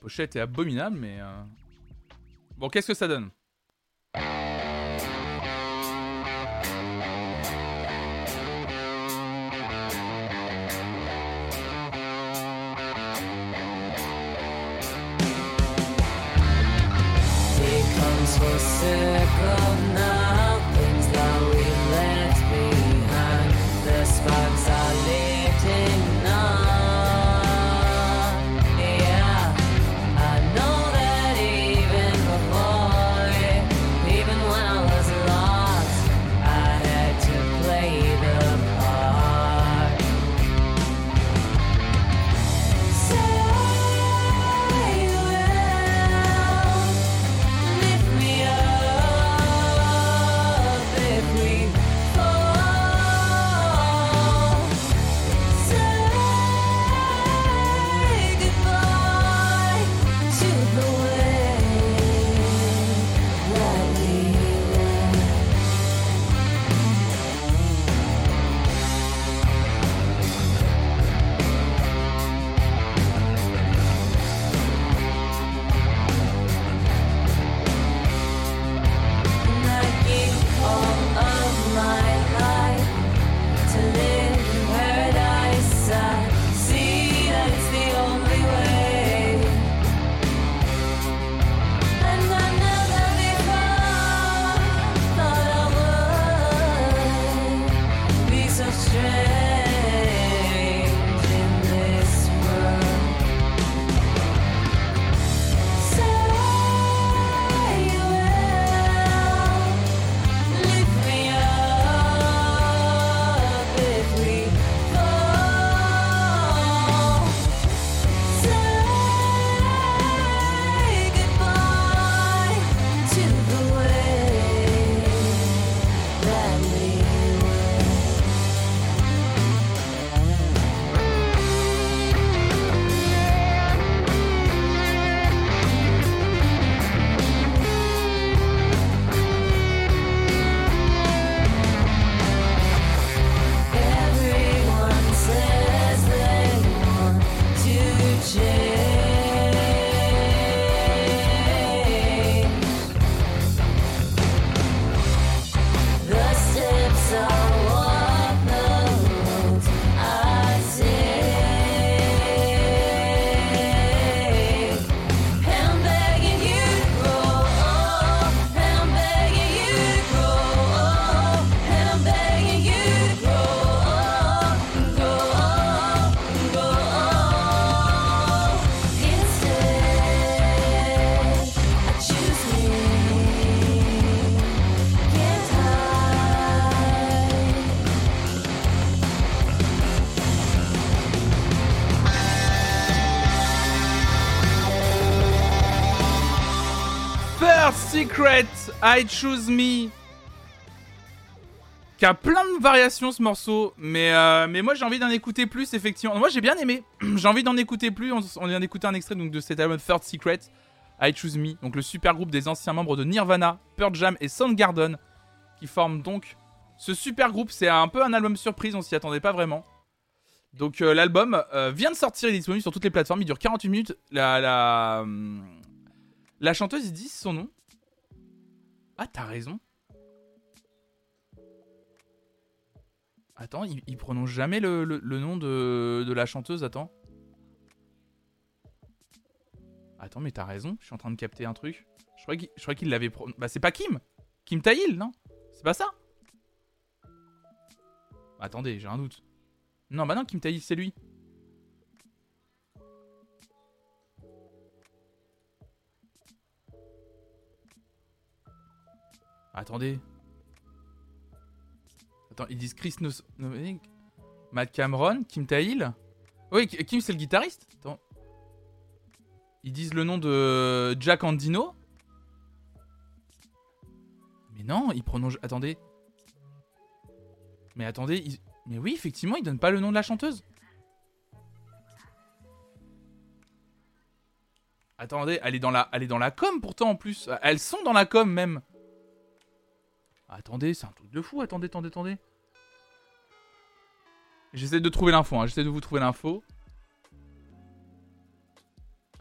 S1: Pochette est abominable, mais euh, bon, qu'est-ce que ça donne? Secret, I Choose Me. Qui a plein de variations ce morceau, mais, euh, mais moi j'ai envie d'en écouter plus effectivement. Moi j'ai bien aimé, j'ai envie d'en écouter plus. On, vient d'écouter un extrait donc, de cet album Third Secret, I Choose Me, donc le super groupe des anciens membres de Nirvana, Pearl Jam et Soundgarden, qui forment donc ce super groupe. C'est un peu un album surprise, on s'y attendait pas vraiment. Donc euh, l'album euh, vient de sortir, il est disponible sur toutes les plateformes, il dure 48 minutes. La, la, hum, la chanteuse, ils disent son nom. Ah, t'as raison. Attends, il, prononce jamais le, nom de, de, la chanteuse, attends. Attends, mais t'as raison, je suis en train de capter un truc. Je crois qu'il l'avait prononcé. Bah, c'est pas Kim Kim Taïl, non? C'est pas ça? Attendez, j'ai un doute. Non, bah non, Kim Taïl, c'est lui. Attendez. Attends, ils disent Chris no Matt Cameron, Kim Tail. Oui, Kim c'est le guitariste. Ils disent le nom de Jack Andino. Mais non, ils prononcent. Attendez. Mais attendez, mais oui, effectivement, ils donnent pas le nom de la chanteuse. Attendez, elle est dans la, elle est dans la com pourtant en plus. Elles sont dans la com même. Attendez, c'est un truc de fou. Attendez, attendez, attendez. J'essaie de trouver l'info. Hein. J'essaie de vous trouver l'info.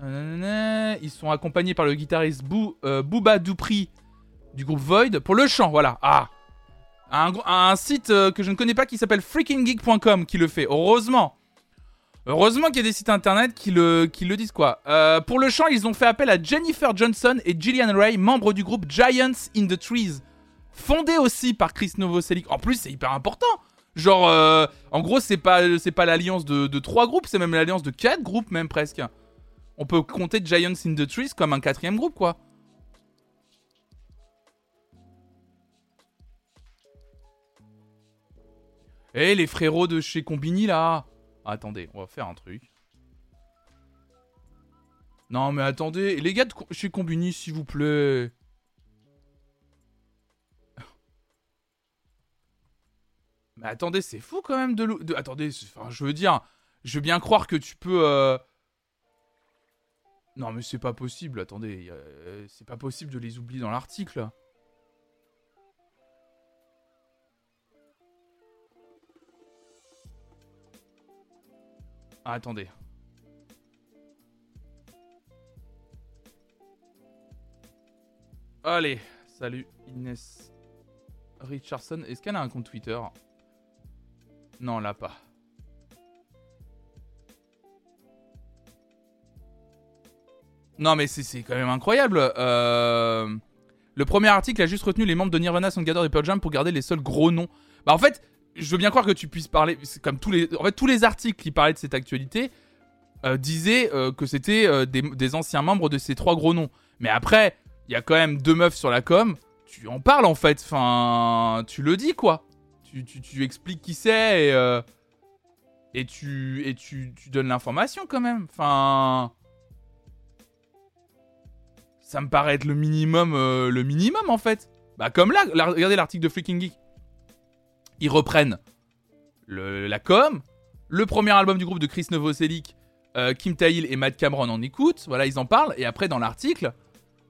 S1: Ils sont accompagnés par le guitariste Bou, euh, Booba Dupri du groupe Void pour le chant. Voilà. Ah. Un, site euh, que je ne connais pas qui s'appelle freakinggeek.com qui le fait. Heureusement. Heureusement qu'il y a des sites internet qui le, disent quoi. Euh, pour le chant, ils ont fait appel à Jennifer Johnson et Gillian Ray, membres du groupe Giants in the Trees fondé aussi par Chris Novoselic. En plus, c'est hyper important. Genre, euh, en gros, c'est pas, pas l'alliance de, trois groupes, c'est même l'alliance de quatre groupes, même presque. On peut compter Giants in the Trees comme un quatrième groupe, quoi. Eh, les frérots de chez Combini, là Attendez, on va faire un truc. Non, mais attendez, les gars de chez Combini, s'il vous plaît. Mais attendez, c'est fou quand même de, de attendez, enfin, je veux dire, je veux bien croire que tu peux. Euh, non, mais c'est pas possible. Attendez, euh, c'est pas possible de les oublier dans l'article. Ah, attendez. Allez, salut Inès Richardson. Est-ce qu'elle a un compte Twitter? Non, là pas. Non, mais c'est quand même incroyable. Euh, le premier article a juste retenu les membres de Nirvana, Soundgarden et Pearl Jam pour garder les seuls gros noms. Bah, en fait, je veux bien croire que tu puisses parler. comme tous les. En fait, tous les articles qui parlaient de cette actualité euh, disaient euh, que c'était des, des, anciens membres de ces trois gros noms. Mais après, il y a quand même deux meufs sur la com. Tu en parles en fait. Enfin, tu le dis quoi tu, expliques qui c'est et, euh, tu, donnes l'information quand même. Enfin. Ça me paraît être le minimum, euh, le minimum en fait. Bah, comme là, regardez l'article de Freaking Geek. Ils reprennent la com, le premier album du groupe de Chris Novoselic, euh, Kim Tail et Matt Cameron en écoute. Voilà, ils en parlent. Et après, dans l'article,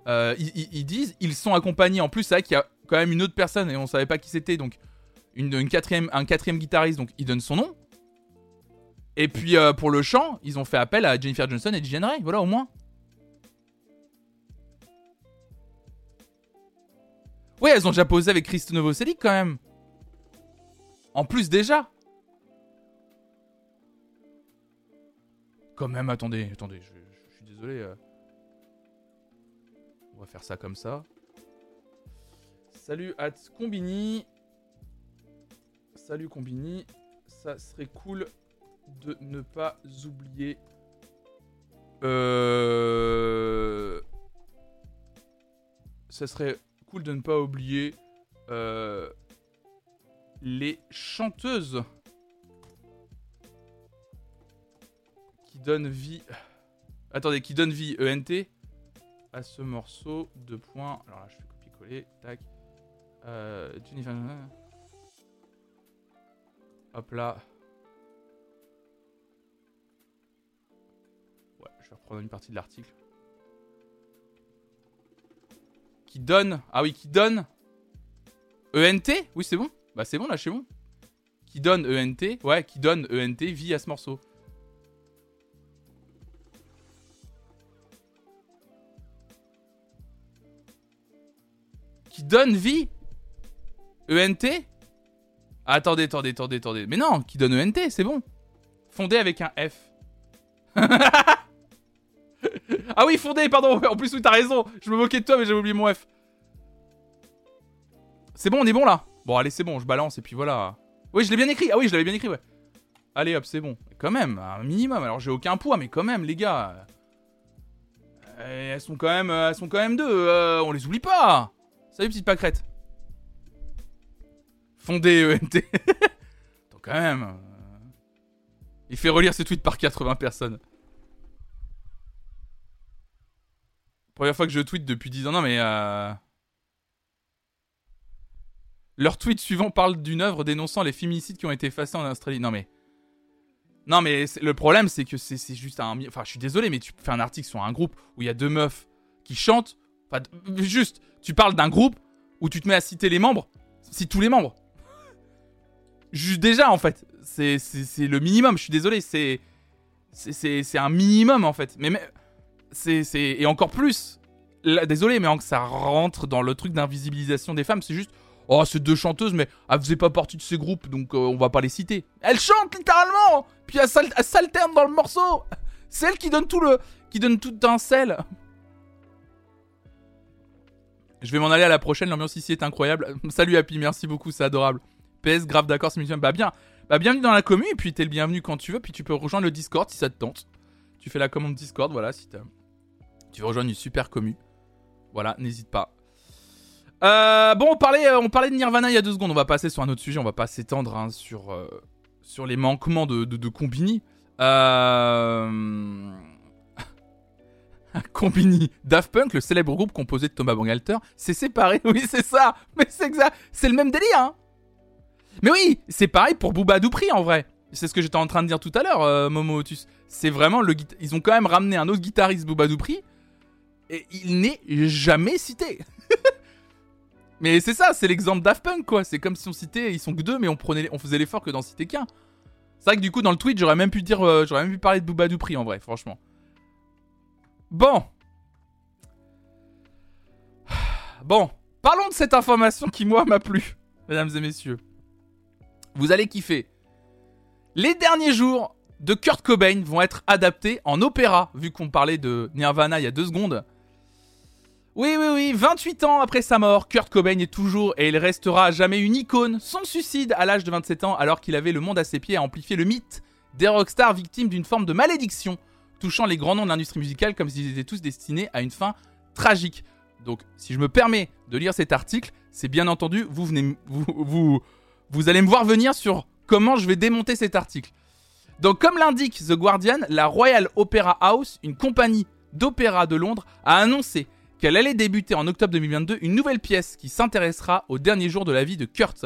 S1: ils, disent ils sont accompagnés. En plus, c'est vrai qu'il y a quand même une autre personne et on savait pas qui c'était. Donc, une, quatrième, un quatrième guitariste, donc il donne son nom. Et puis euh, pour le chant, ils ont fait appel à Jennifer Johnson et Jen Ray, voilà au moins. Ouais, elles ont déjà posé avec Christo Novoselic quand même. En plus déjà. Quand même, attendez, attendez, je, suis désolé. Euh. On va faire ça comme ça. Salut at Combini. Salut Combini, ça serait cool de ne pas oublier. Euh... Ça serait cool de ne pas oublier euh... les chanteuses qui donnent vie. Attendez, qui donnent vie ENT à ce morceau. Deux points. Alors là, je fais copier-coller. Tac. Euh, Hop là. Ouais, je vais reprendre une partie de l'article. Qui donne. Ah oui, qui donne. ENT Oui, c'est bon. Bah, c'est bon là, c'est bon. Qui donne ENT. Ouais, qui donne ENT vie à ce morceau. Qui donne vie ENT Attendez, attendez, attendez, attendez. Mais non, qui donne ENT, c'est bon. Fondé avec un F. ah oui, fondé, pardon. En plus, oui, t'as raison. Je me moquais de toi, mais j'avais oublié mon F. C'est bon, on est bon là. Bon, allez, c'est bon, je balance et puis voilà. Oui, je l'ai bien écrit. Ah oui, je l'avais bien écrit, ouais. Allez, hop, c'est bon. Quand même, un minimum. Alors, j'ai aucun poids, mais quand même, les gars. euh, Elles sont quand même, euh, elles sont quand même deux. euh, on les oublie pas. Salut, petite pâquerette. Fondé ENT. Attends, quand même. Il fait relire ses tweets par 80 personnes. Première fois que je tweete depuis 10 ans. Non, mais. Euh... Leur tweet suivant parle d'une œuvre dénonçant les féminicides qui ont été effacés en Australie. Non, mais. Non, mais le problème, c'est que c'est juste un. Enfin, je suis désolé, mais tu fais un article sur un groupe où il y a deux meufs qui chantent. Enfin, juste, tu parles d'un groupe où tu te mets à citer les membres. Cite tous les membres. Juste déjà, en fait. C'est le minimum, je suis désolé. C'est. un minimum, en fait. Mais. mais c'est Et encore plus. Désolé, mais ça rentre dans le truc d'invisibilisation des femmes. C'est juste. Oh, c'est deux chanteuses, mais elles faisaient pas partie de ces groupes, donc euh, on va pas les citer. Elles chantent littéralement Puis elles s'al- elles s'alternent dans le morceau C'est elle qui donne tout le. qui donne tout sel Je vais m'en aller à la prochaine, l'ambiance ici est incroyable. Salut Happy, merci beaucoup, c'est adorable. Grave d'accord, c'est. Bah bien, bah bienvenue dans la commu, et puis t'es le bienvenu quand tu veux, puis tu peux rejoindre le Discord si ça te tente. Tu fais la commande Discord, voilà, si tu veux rejoindre une super commu. Voilà, n'hésite pas. Euh, bon, on parlait, euh, on parlait de Nirvana il y a deux secondes. On va passer sur un autre sujet. On va pas s'étendre hein, sur, euh, sur les manquements de, de, de Combini. Euh... Combini. Daft Punk, le célèbre groupe composé de Thomas Bangalter, s'est séparé. Oui, c'est ça. Mais c'est exact. C'est le même délire. Hein. Mais oui, c'est pareil pour Booba Doupri en vrai. C'est ce que j'étais en train de dire tout à l'heure, euh, Momo Otus. C'est vraiment le. Ils ont quand même ramené un autre guitariste, Booba Doupri. Et il n'est jamais cité. Mais c'est ça, c'est l'exemple Daft Punk, quoi. C'est comme si on citait, ils sont que deux, mais on, prenait, on faisait l'effort que d'en citer qu'un. C'est vrai que du coup, dans le tweet, j'aurais même pu dire, euh, j'aurais même pu parler de Booba Doupri, en vrai, franchement. Bon. Bon, parlons de cette information qui, moi, m'a plu, mesdames et messieurs. Vous allez kiffer. Les derniers jours de Kurt Cobain vont être adaptés en opéra, vu qu'on parlait de Nirvana il y a deux secondes. Oui, oui, oui, 28 ans après sa mort, Kurt Cobain est toujours et il restera jamais une icône. Son suicide à l'âge de 27 ans, alors qu'il avait le monde à ses pieds, a amplifié le mythe des rockstars victimes d'une forme de malédiction, touchant les grands noms de l'industrie musicale comme s'ils étaient tous destinés à une fin tragique. Donc, si je me permets de lire cet article, c'est bien entendu, vous venez, vous, vous allez me voir venir sur comment je vais démonter cet article. Donc, comme l'indique The Guardian, la Royal Opera House, une compagnie d'opéra de Londres, a annoncé qu'elle allait débuter en octobre 2022 une nouvelle pièce qui s'intéressera aux derniers jours de la vie de Kurt.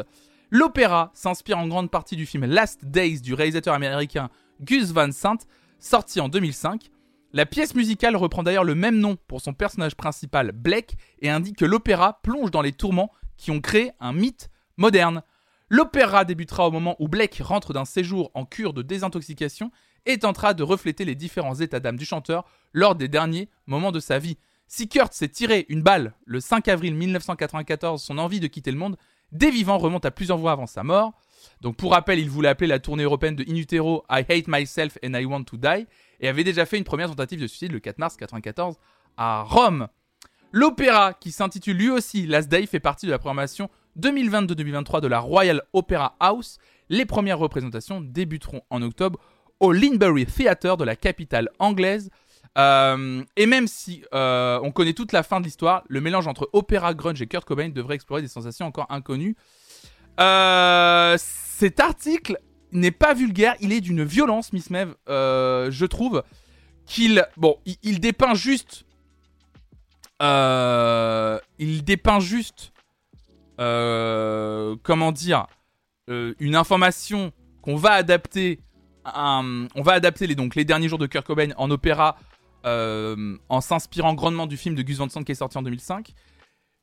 S1: L'opéra s'inspire en grande partie du film Last Days du réalisateur américain Gus Van Sant, sorti en 2005. La pièce musicale reprend d'ailleurs le même nom pour son personnage principal, Blake, et indique que l'opéra plonge dans les tourments qui ont créé un mythe moderne. L'opéra débutera au moment où Blake rentre d'un séjour en cure de désintoxication et tentera de refléter les différents états d'âme du chanteur lors des derniers moments de sa vie. Si Kurt s'est tiré une balle le 5 avril 1994, son envie de quitter le monde des vivants remonte à plusieurs mois avant sa mort. Donc pour rappel, il voulait appeler la tournée européenne de In Utero I Hate Myself and I Want to Die et avait déjà fait une première tentative de suicide le 4 mars 1994 à Rome. L'opéra, qui s'intitule lui aussi Last Day, fait partie de la programmation 2022-2023 de la Royal Opera House. Les premières représentations débuteront en octobre au Linbury Theatre de la capitale anglaise. Euh, et même si euh, on connaît toute la fin de l'histoire, le mélange entre opéra, grunge et Kurt Cobain devrait explorer des sensations encore inconnues. Euh, cet article n'est pas vulgaire, il est d'une violence, Miss Mev, je trouve qu'il bon, il, dépeint juste il dépeint juste, euh, comment dire, euh, une information qu'on va adapter. on va adapter les, derniers jours de Kurt Cobain en opéra en s'inspirant grandement du film de Gus Van Sant qui est sorti en 2005.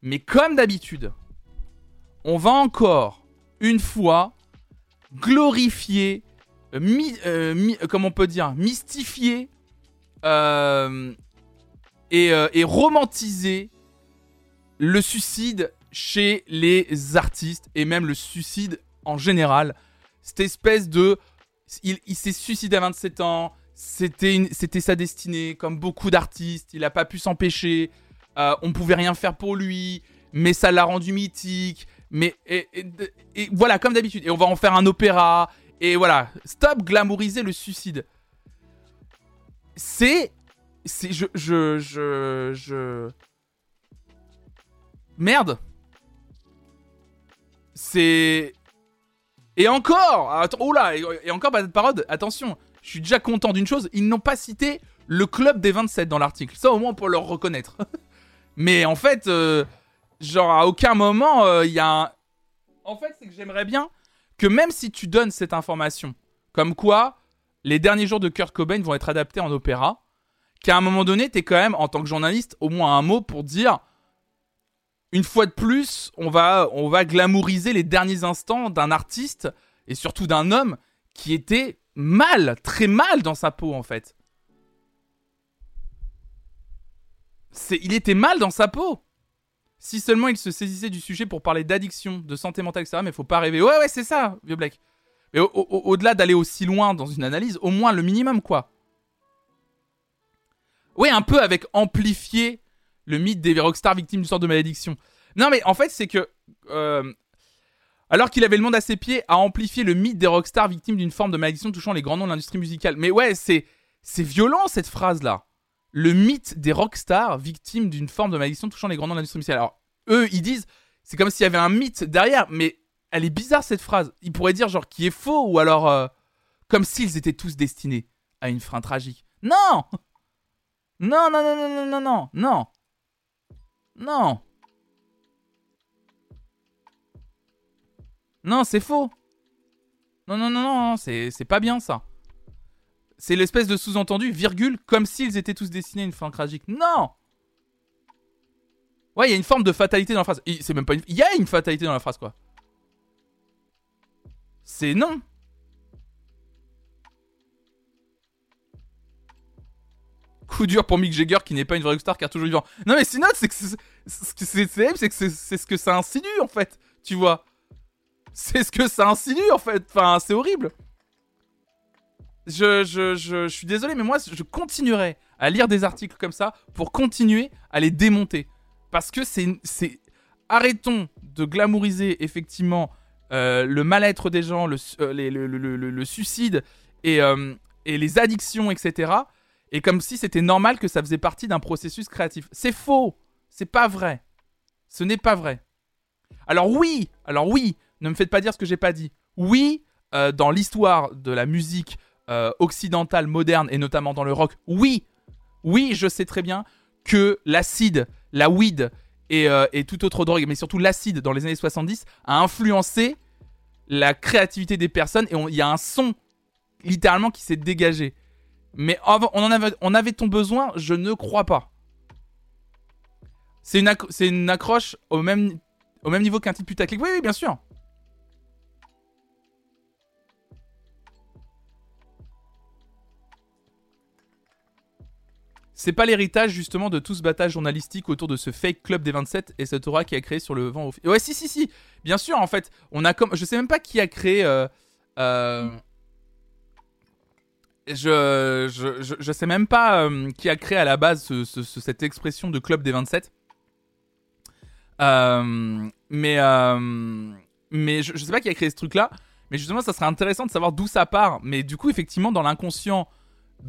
S1: Mais comme d'habitude, on va encore une fois glorifier, comment on peut dire, mystifier euh, et, romantiser le suicide chez les artistes et même le suicide en général. Cette espèce de... Il, s'est suicidé à 27 ans, c'était sa destinée, comme beaucoup d'artistes, il n'a pas pu s'empêcher, euh, on pouvait rien faire pour lui, mais ça l'a rendu mythique, mais... Et, voilà, comme d'habitude, et on va en faire un opéra, et voilà, stop glamouriser le suicide. C'est c'est je je je merde. C'est et encore, oh là, et encore pas de parode. Attention, je suis déjà content d'une chose, ils n'ont pas cité le club des 27 dans l'article. Ça au moins pour leur reconnaître. Mais en fait, euh, genre à aucun moment euh, il y a un... En fait, c'est que j'aimerais bien que même si tu donnes cette information, comme quoi les derniers jours de Kurt Cobain vont être adaptés en opéra, qu'à un moment donné, tu es quand même, en tant que journaliste, au moins un mot pour dire une fois de plus, on va, on glamouriser les derniers instants d'un artiste et surtout d'un homme qui était mal, très mal dans sa peau en fait. Il était mal dans sa peau. Si seulement il se saisissait du sujet pour parler d'addiction, de santé mentale, etc. Mais faut pas rêver. Ouais, ouais, c'est ça, vieux. Mais au-delà d'aller aussi loin dans une analyse, au moins le minimum, quoi. Oui, un peu avec amplifier le mythe des rockstars victimes du sort de malédiction. Non, mais en fait, c'est que. Euh, alors qu'il avait le monde à ses pieds, a amplifié le mythe des rockstars victimes d'une forme de malédiction touchant les grands noms de l'industrie musicale. Mais ouais, c'est. C'est violent cette phrase-là. Le mythe des rockstars victimes d'une forme de malédiction touchant les grands noms de l'industrie musicale. Alors, eux, ils disent. C'est comme s'il y avait un mythe derrière, mais elle est bizarre cette phrase. Ils pourraient dire genre qui est faux, ou alors. Euh, comme s'ils étaient tous destinés à une fin tragique. Non non, non, non, non, non, non, non, non. Non. Non, c'est faux. Non, non, non, non, c'est, pas bien ça. C'est l'espèce de sous-entendu, virgule, comme s'ils étaient tous destinés à une fin tragique. Non Ouais, il y a une forme de fatalité dans la phrase. C'est même pas une... Il y a une fatalité dans la phrase, quoi. C'est non. Coup dur pour Mick Jagger qui n'est pas une vraie star car toujours vivant. Non mais c'est c'est que c'est c'est c'est ce que ça insinue en fait, tu vois. C'est ce que ça insinue en fait. Enfin, c'est horrible. Je, je, je, suis désolé, mais moi, je continuerai à lire des articles comme ça pour continuer à les démonter. Parce que c'est. Arrêtons de glamouriser effectivement euh, le mal-être des gens, le, euh, le, suicide et, euh, et les addictions, etc et comme si c'était normal que ça faisait partie d'un processus créatif. C'est faux. C'est pas vrai. Ce n'est pas vrai. Alors oui, alors oui, ne me faites pas dire ce que j'ai pas dit. Oui, euh, dans l'histoire de la musique euh, occidentale moderne et notamment dans le rock, oui, oui, je sais très bien que l'acide, la weed et, euh, et toute autre drogue, mais surtout l'acide dans les années 70 a influencé la créativité des personnes et il y a un son littéralement qui s'est dégagé. Mais on, en avait, on avait-on besoin Je ne crois pas. C'est une, accroche au même, au même niveau qu'un titre putaclic. Oui, oui, bien sûr. C'est pas l'héritage justement de tout ce battage journalistique autour de ce fake club des 27 et cette aura qui a créé sur le vent au... Ouais, si, si, si. Bien sûr, en fait, on a comme. Je sais même pas qui a créé. Euh, euh, je, je, je, sais même pas euh, qui a créé à la base cette expression de club des 27. Euh, mais euh, mais je, sais pas qui a créé ce truc-là. Mais justement, ça serait intéressant de savoir d'où ça part. Mais du coup, effectivement, dans l'inconscient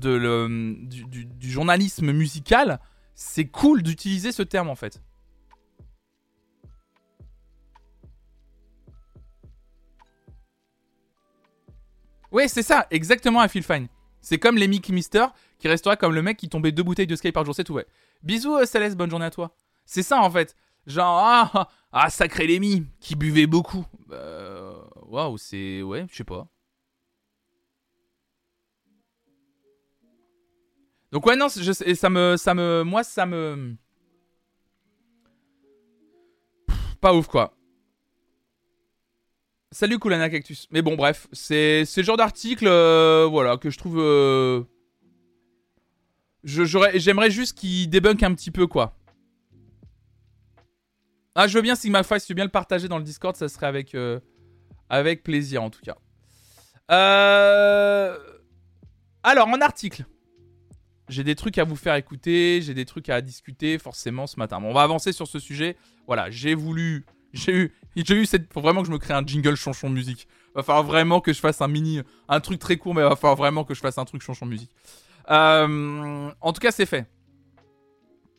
S1: le, du, du journalisme musical, c'est cool d'utiliser ce terme en fait. Oui, c'est ça, exactement, I feel fine. C'est comme les Mickey Mister qui restera comme le mec qui tombait deux bouteilles de Sky par jour, c'est tout, ouais. Bisous, euh, Céleste, bonne journée à toi. C'est ça en fait. Genre, ah, ah, ah sacré Lémi, qui buvait beaucoup. Euh, waouh, c'est. Ouais, je sais pas. Donc, ouais, non, je, ça me. Ça me moi, ça me. pas ouf, quoi. Salut Kulana Cactus. Mais bon, bref, c'est ce genre d'article, euh, voilà, que je trouve. Euh, j'aimerais juste qu'il débunk un petit peu, quoi. Ah, je veux bien si tu veux bien le partager dans le Discord, ça serait avec, euh, avec plaisir en tout cas. Alors, en article, j'ai des trucs à vous faire écouter, j'ai des trucs à discuter forcément ce matin. Bon, on va avancer sur ce sujet. Voilà, j'ai voulu, j'ai eu, j'ai eu cette, faut vraiment que je me crée un jingle chanson musique. Va falloir vraiment que je fasse un mini, un truc très court, mais va falloir vraiment que je fasse un truc chanson musique. Euh, en tout cas, c'est fait.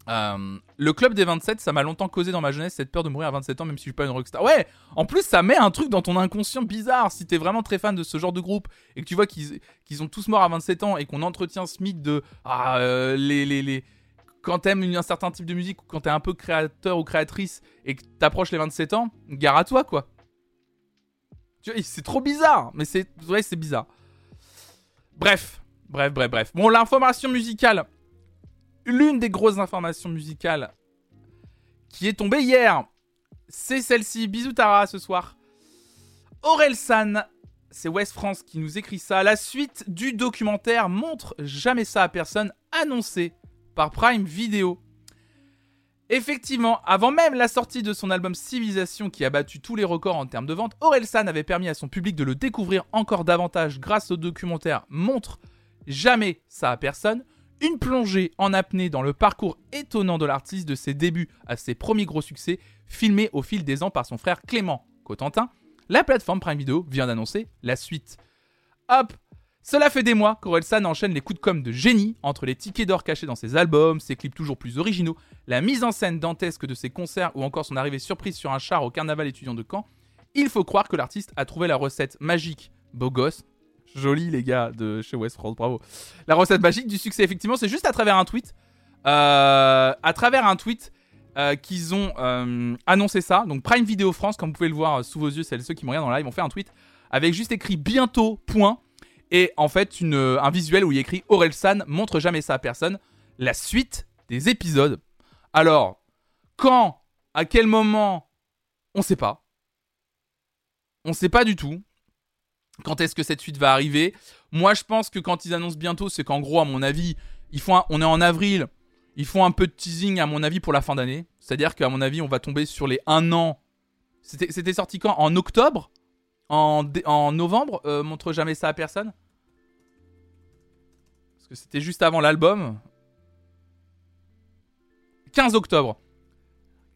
S1: Euh, le club des 27, ça m'a longtemps causé dans ma jeunesse cette peur de mourir à 27 ans, même si je suis pas une rockstar. Ouais, en plus, ça met un truc dans ton inconscient bizarre. Si t'es vraiment très fan de ce genre de groupe et que tu vois qu'ils qu'ils ont tous mort à 27 ans et qu'on entretient ce mythe de ah, euh, les, les, quand t'aimes un certain type de musique ou quand t'es un peu créateur ou créatrice et que t'approches les 27 ans, gare à toi quoi. C'est trop bizarre, mais c'est ouais, c'est bizarre. Bref, bref, bref, bref. Bon, l'information musicale l'une des grosses informations musicales qui est tombée hier, c'est celle-ci. Bisous Tara ce soir. Aurel San, c'est West France qui nous écrit ça. La suite du documentaire montre jamais ça à personne, annoncé par Prime Video. Effectivement, avant même la sortie de son album Civilisation qui a battu tous les records en termes de vente, Aurel San avait permis à son public de le découvrir encore davantage grâce au documentaire Montre jamais ça à personne, une plongée en apnée dans le parcours étonnant de l'artiste de ses débuts à ses premiers gros succès, filmé au fil des ans par son frère Clément Cotentin, la plateforme Prime Video vient d'annoncer la suite. Hop Cela fait des mois qu'Orelsan enchaîne les coups de com' de génie entre les tickets d'or cachés dans ses albums, ses clips toujours plus originaux, la mise en scène dantesque de ses concerts ou encore son arrivée surprise sur un char au carnaval étudiant de Caen. Il faut croire que l'artiste a trouvé la recette magique, beau gosse, Joli, les gars de chez West France, bravo. La recette magique du succès, effectivement, c'est juste à travers un tweet. Euh, à travers un tweet euh, qu'ils ont euh, annoncé ça. Donc Prime Video France, comme vous pouvez le voir sous vos yeux, c'est ceux qui me regardent en live, ont fait un tweet avec juste écrit bientôt, point. Et en fait, une, un visuel où il écrit Aurel San montre jamais ça à personne. La suite des épisodes. Alors, quand, à quel moment, on sait pas. On sait pas du tout. Quand est-ce que cette suite va arriver Moi, je pense que quand ils annoncent bientôt, c'est qu'en gros, à mon avis, on est en avril, ils font un peu de teasing, à mon avis, pour la fin d'année. C'est-à-dire qu'à mon avis, on va tomber sur les 1 an. C'était sorti quand? En octobre? En, novembre euh, Montre jamais ça à personne? Parce que c'était juste avant l'album. 15 octobre.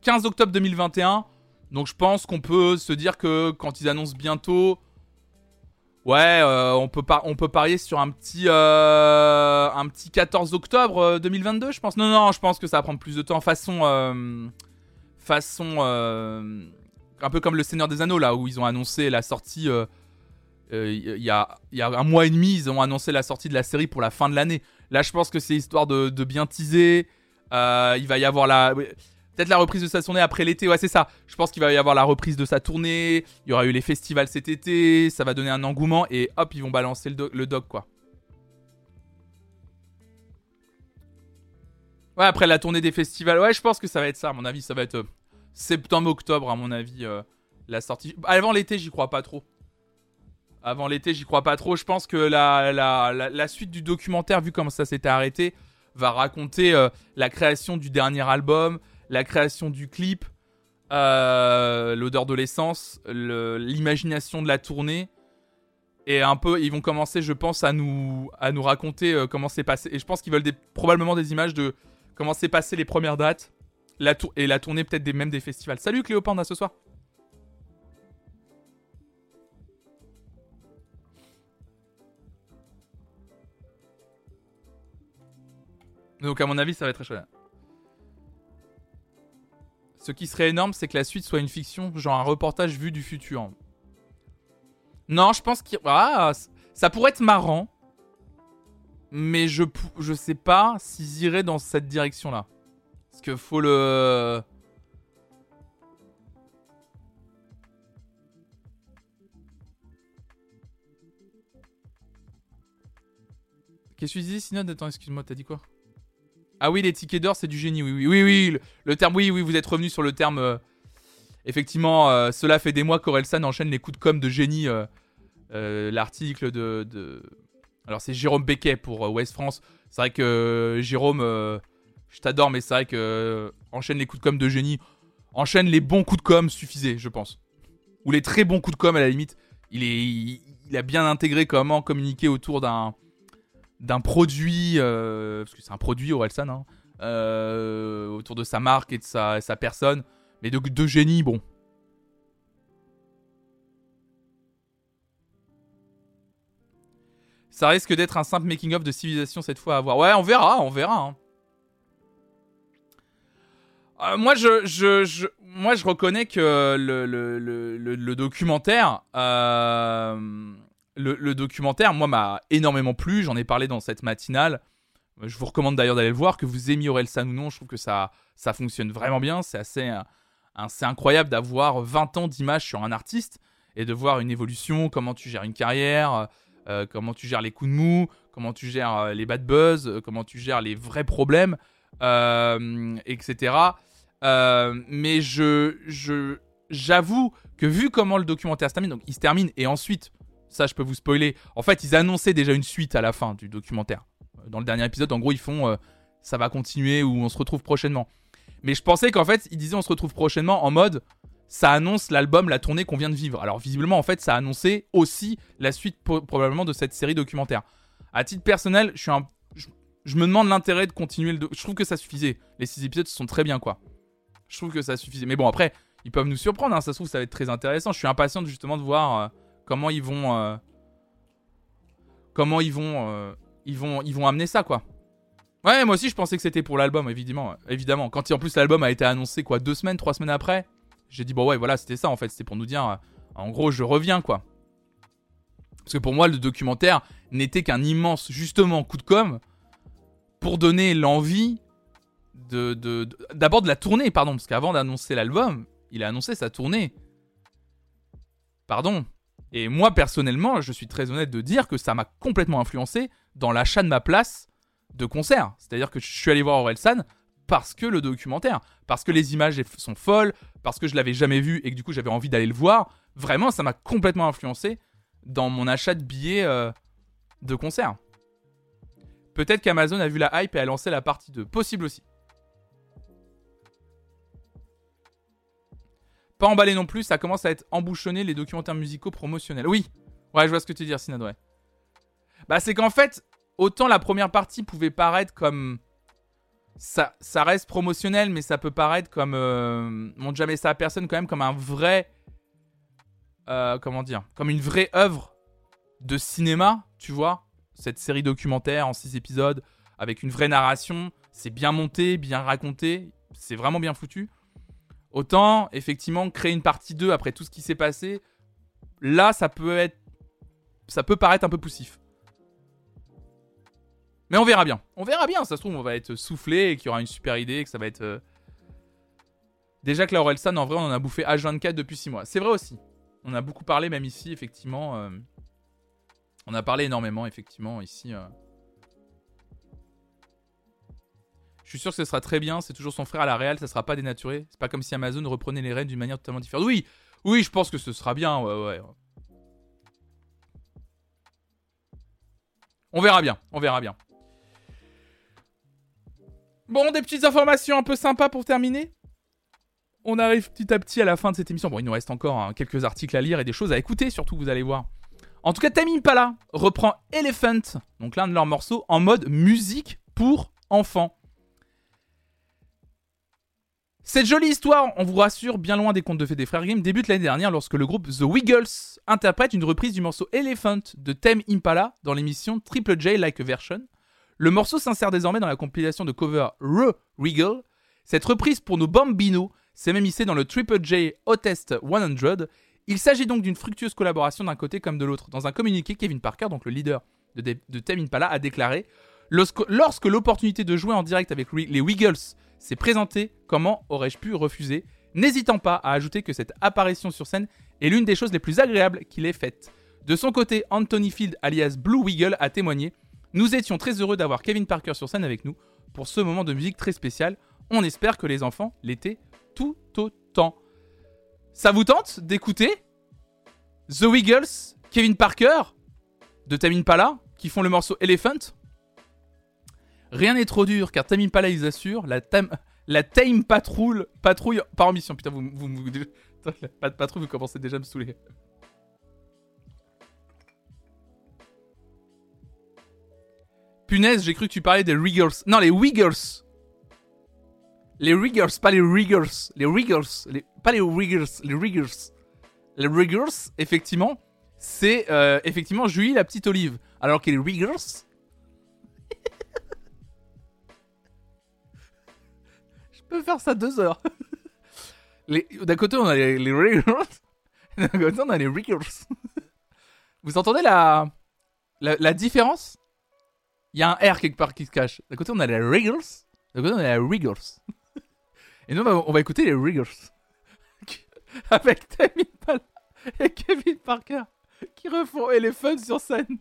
S1: 15 octobre 2021. Donc je pense qu'on peut se dire que quand ils annoncent bientôt, Ouais, euh, on, peut on peut parier sur un petit, euh, un petit 14 octobre 2022, euh, je pense. Non, non, je pense que ça va prendre plus de temps. Façon. façon. Un peu comme Le Seigneur des Anneaux, là, où ils ont annoncé la sortie. Il y, a, y, a, un mois et demi, ils ont annoncé la sortie de la série pour la fin de l'année. Là, je pense que c'est histoire de, bien teaser. il va y avoir la. Peut-être la reprise de sa tournée après l'été, ouais c'est ça. Je pense qu'il va y avoir la reprise de sa tournée, il y aura eu les festivals cet été, ça va donner un engouement et hop ils vont balancer le, le doc quoi. Ouais après la tournée des festivals, ouais je pense que ça va être ça à mon avis, ça va être euh, septembre-octobre à mon avis euh, la sortie. Avant l'été j'y crois pas trop. Avant l'été j'y crois pas trop, je pense que la, suite du documentaire vu comme ça s'était arrêté va raconter euh, la création du dernier album, la création du clip, euh, l'odeur de l'essence, l'imagination de la tournée. Et un peu, ils vont commencer, je pense, à nous, raconter comment c'est passé. Et je pense qu'ils veulent probablement des images de comment s'est passé les premières dates. La et la tournée peut-être des, même des festivals. Salut Cléopanda ce soir. Donc à mon avis, ça va être très chouette. Ce qui serait énorme, c'est que la suite soit une fiction, genre un reportage vu du futur. Non, je pense que ah, ça pourrait être marrant. mais je, je sais pas s'ils iraient dans cette direction-là. Parce que faut le... Qu'est-ce que tu dis, Synode Attends, excuse-moi, t'as dit quoi? Ah oui, les tickets d'or, c'est du génie, oui, oui, oui, oui. Le, terme, oui, oui, vous êtes revenu sur le terme. Euh, effectivement, euh, cela fait des mois qu'Orelsan enchaîne les coups de com' de génie. Euh, l'article de, Alors, c'est Jérôme Becquet pour West France. C'est vrai que Jérôme, je t'adore, mais c'est vrai que enchaîne les coups de com' de génie. Enchaîne les bons coups de com' suffisaient, je pense. Ou les très bons coups de com' à la limite. Il, est, il a bien intégré comment communiquer autour d'un d'un produit, euh, parce que c'est un produit Orelsan, hein, euh, autour de sa marque et de sa, sa personne, mais de, de, génie, bon. Ça risque d'être un simple making-of de civilisation cette fois à voir. Ouais, on verra, on verra. Hein. Euh, moi, je, je, moi, je reconnais que le, le, le, le documentaire, le, documentaire, moi, m'a énormément plu. J'en ai parlé dans cette matinale. Je vous recommande d'ailleurs d'aller le voir, que vous aimiez Orelsan ou non. Je trouve que ça, ça fonctionne vraiment bien. C'est assez, assez incroyable d'avoir 20 ans d'image sur un artiste et de voir une évolution, comment tu gères une carrière, euh, comment tu gères les coups de mou, comment tu gères euh, les bad buzz, euh, comment tu gères les vrais problèmes, etc. mais je, j'avoue que vu comment le documentaire se termine, donc il se termine et ensuite ça je peux vous spoiler. En fait, ils annonçaient déjà une suite à la fin du documentaire. Dans le dernier épisode, en gros, ils font euh, ça va continuer ou on se retrouve prochainement. Mais je pensais qu'en fait, ils disaient on se retrouve prochainement en mode ça annonce l'album, la tournée qu'on vient de vivre. Alors visiblement, en fait, ça a annoncé aussi la suite probablement de cette série documentaire. À titre personnel, je suis un, je, me demande l'intérêt de continuer le. Je trouve que ça suffisait. Les six épisodes sont très bien, quoi. Je trouve que ça suffisait. Mais bon, après, ils peuvent nous surprendre. Hein. Ça se trouve, ça va être très intéressant. Je suis impatient justement de voir. Euh, Comment ils vont. Euh, comment ils vont. Euh, ils vont. Ils vont amener ça, quoi. Ouais, moi aussi, je pensais que c'était pour l'album, évidemment. Évidemment. Quand en plus l'album a été annoncé, quoi, deux semaines, trois semaines après, j'ai dit, bon, ouais, voilà, c'était ça, en fait. C'était pour nous dire, en gros, je reviens, quoi. Parce que pour moi, le documentaire n'était qu'un immense, justement, coup de com' pour donner l'envie de. D'abord de, la tournée, pardon. Parce qu'avant d'annoncer l'album, il a annoncé sa tournée. Pardon. Et moi, personnellement, je suis très honnête de dire que ça m'a complètement influencé dans l'achat de ma place de concert. C'est-à-dire que je suis allé voir Orelsan parce que le documentaire, parce que les images sont folles, parce que je l'avais jamais vu et que du coup j'avais envie d'aller le voir. Vraiment, ça m'a complètement influencé dans mon achat de billets euh, de concert. Peut-être qu'Amazon a vu la hype et a lancé la partie 2. Possible aussi. Pas emballé non plus, ça commence à être embouchonné les documentaires musicaux promotionnels. Oui, ouais, je vois ce que tu veux dire, Sinad, ouais. Bah, c'est qu'en fait, autant la première partie pouvait paraître comme. Ça, ça reste promotionnel, mais ça peut paraître comme. Euh... Montre jamais ça à personne, quand même, comme un vrai. Euh, comment dire Comme une vraie œuvre de cinéma, tu vois Cette série documentaire en 6 épisodes, avec une vraie narration. C'est bien monté, bien raconté. C'est vraiment bien foutu. Autant, effectivement, créer une partie 2 après tout ce qui s'est passé, là, ça peut être. Ça peut paraître un peu poussif. Mais on verra bien. On verra bien. Ça se trouve, on va être soufflé et qu'il y aura une super idée, que ça va être. Euh, déjà que la Orelsan, en vrai, on en a bouffé H24 depuis 6 mois. C'est vrai aussi. On a beaucoup parlé, même ici, effectivement. Euh, on a parlé énormément, effectivement, ici. Euh, suis sûr que ce sera très bien. C'est toujours son frère à la Real, ça sera pas dénaturé. C'est pas comme si Amazon reprenait les rênes d'une manière totalement différente. Oui, oui, je pense que ce sera bien. Ouais, ouais. On verra bien, on verra bien. Bon, des petites informations un peu sympas pour terminer. On arrive petit à petit à la fin de cette émission. Bon, il nous reste encore hein, quelques articles à lire et des choses à écouter, surtout, vous allez voir. En tout cas, Tamim Impala reprend Elephant, donc l'un de leurs morceaux, en mode musique pour enfants. Cette jolie histoire, on vous rassure, bien loin des contes de fées des frères Grimm, débute l'année dernière lorsque le groupe The Wiggles interprète une reprise du morceau Elephant de Thème Impala dans l'émission Triple J Like a Version. Le morceau s'insère désormais dans la compilation de cover Re Wiggle. Cette reprise pour nos bambinos s'est même hissée dans le Triple J Hottest 100. Il s'agit donc d'une fructueuse collaboration d'un côté comme de l'autre. Dans un communiqué, Kevin Parker, donc le leader de, de, Tame Impala, a déclaré lorsque l'opportunité de jouer en direct avec les Wiggles s'est présentée, comment aurais-je pu refuser? N'hésitant pas à ajouter que cette apparition sur scène est l'une des choses les plus agréables qu'il ait faites. De son côté, Anthony Field, alias Blue Wiggle, a témoigné Nous étions très heureux d'avoir Kevin Parker sur scène avec nous pour ce moment de musique très spécial. On espère que les enfants l'étaient tout autant. Ça vous tente d'écouter The Wiggles, Kevin Parker, de Tamim Pala, qui font le morceau Elephant? Rien n'est trop dur car Tamim Pala ils assurent la, tam, la Tame Patrouille, patrouille par mission. Putain, vous, vous, patrouille, vous commencez déjà à me saouler. Punaise, j'ai cru que tu parlais des Riggers. Non, les Wiggers. Les Riggers, pas les Riggers. Les Riggers. Pas les Riggers, les Riggers. Les Riggers, effectivement, c'est euh, effectivement Julie la petite olive. Alors que les Riggers. Faire ça deux heures. D'un côté, on a les, les. D'un côté, on a les Riggers. Vous entendez la, la, différence? Il y a un R quelque part qui se cache. D'un côté, on a les Riggers. D'un côté, on a les Riggers. Et nous, on va écouter les Riggers. Avec Tammy et Kevin Parker qui refont Elephant sur scène.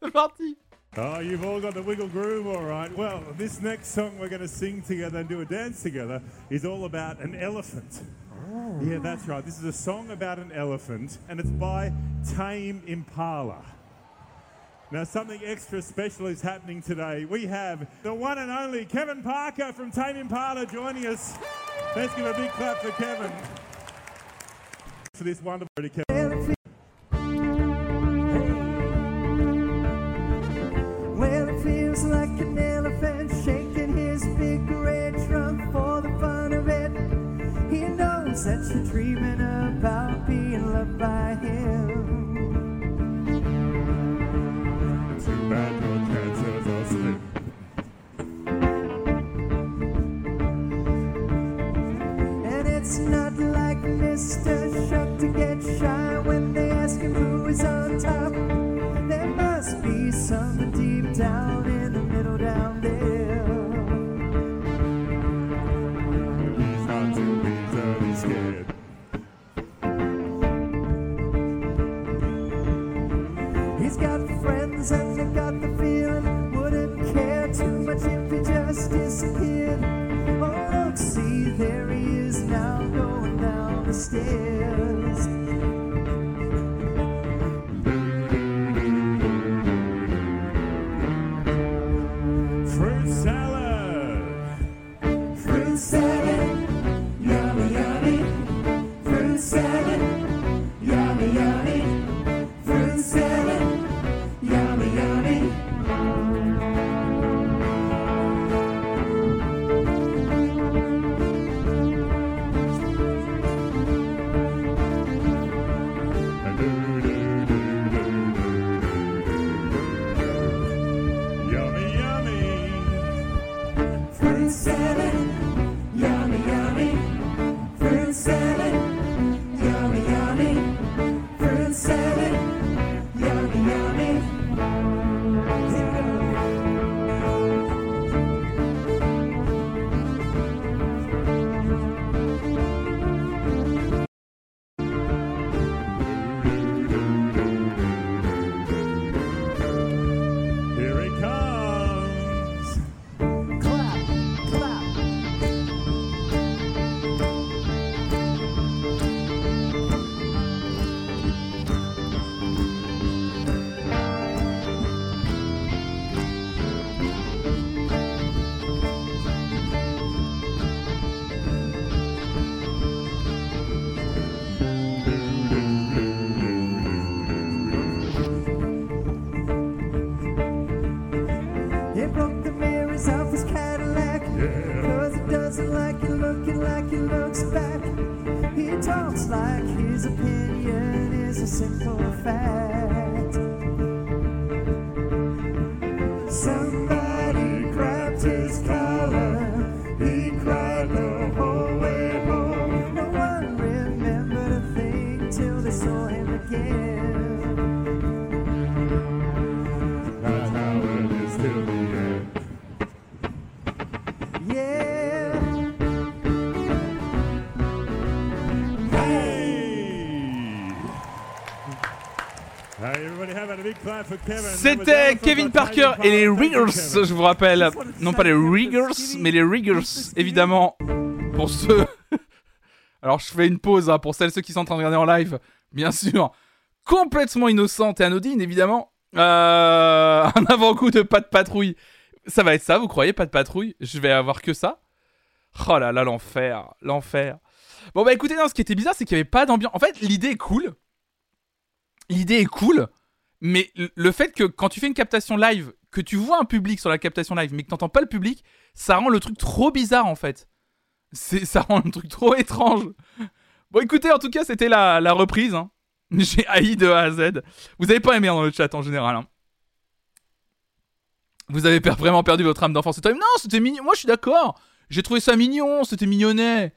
S1: C'est parti.
S2: Oh, you've all got the wiggle groove, all right. Well, this next song we're going to sing together and do a dance together is all about an elephant. Oh. Yeah, that's right. This is a song about an elephant, and it's by Tame Impala. Now, something extra special is happening today. We have the one and only Kevin Parker from Tame Impala joining us. Let's give a big clap for Kevin. For this wonderful Kevin.
S3: That you're dreaming about being loved by him.
S2: Too bad your chances are slim.
S3: And it's not like Mr. Shuck to get shy when they ask him who is on top. There must be something deep down friends and they got the feeling wouldn't care too much if he just disappeared. Oh, look, see, there he is now going down the stairs.
S1: C'était Kevin Parker et les Riggers, je vous rappelle. Non pas les Riggers, mais les Riggers, évidemment. Pour ceux... Alors je fais une pause hein, pour celles ceux qui sont en train de regarder en live, bien sûr. Complètement innocente et anodine, évidemment. Euh, Un avant-goût de pas de patrouille. Ça va être ça, vous croyez, pas de patrouille? Je vais avoir que ça? Oh là là, l'enfer, l'enfer. Bon bah écoutez, non, ce qui était bizarre, c'est qu'il n'y avait pas d'ambiance. En fait, l'idée est cool. L'idée est cool, mais le- fait que quand tu fais une captation live, que tu vois un public sur la captation live, mais que t'entends pas le public, ça rend le truc trop bizarre en fait. C'est, ça rend le truc trop étrange. Bon écoutez, en tout cas, c'était la, la reprise. hein. J'ai haï de A à Z. Vous avez pas aimé hein, dans le chat en général. hein. Vous avez per- vraiment perdu votre âme d'enfant. C'était non, c'était mignon. Moi, je suis d'accord. J'ai trouvé ça mignon. C'était mignonnet.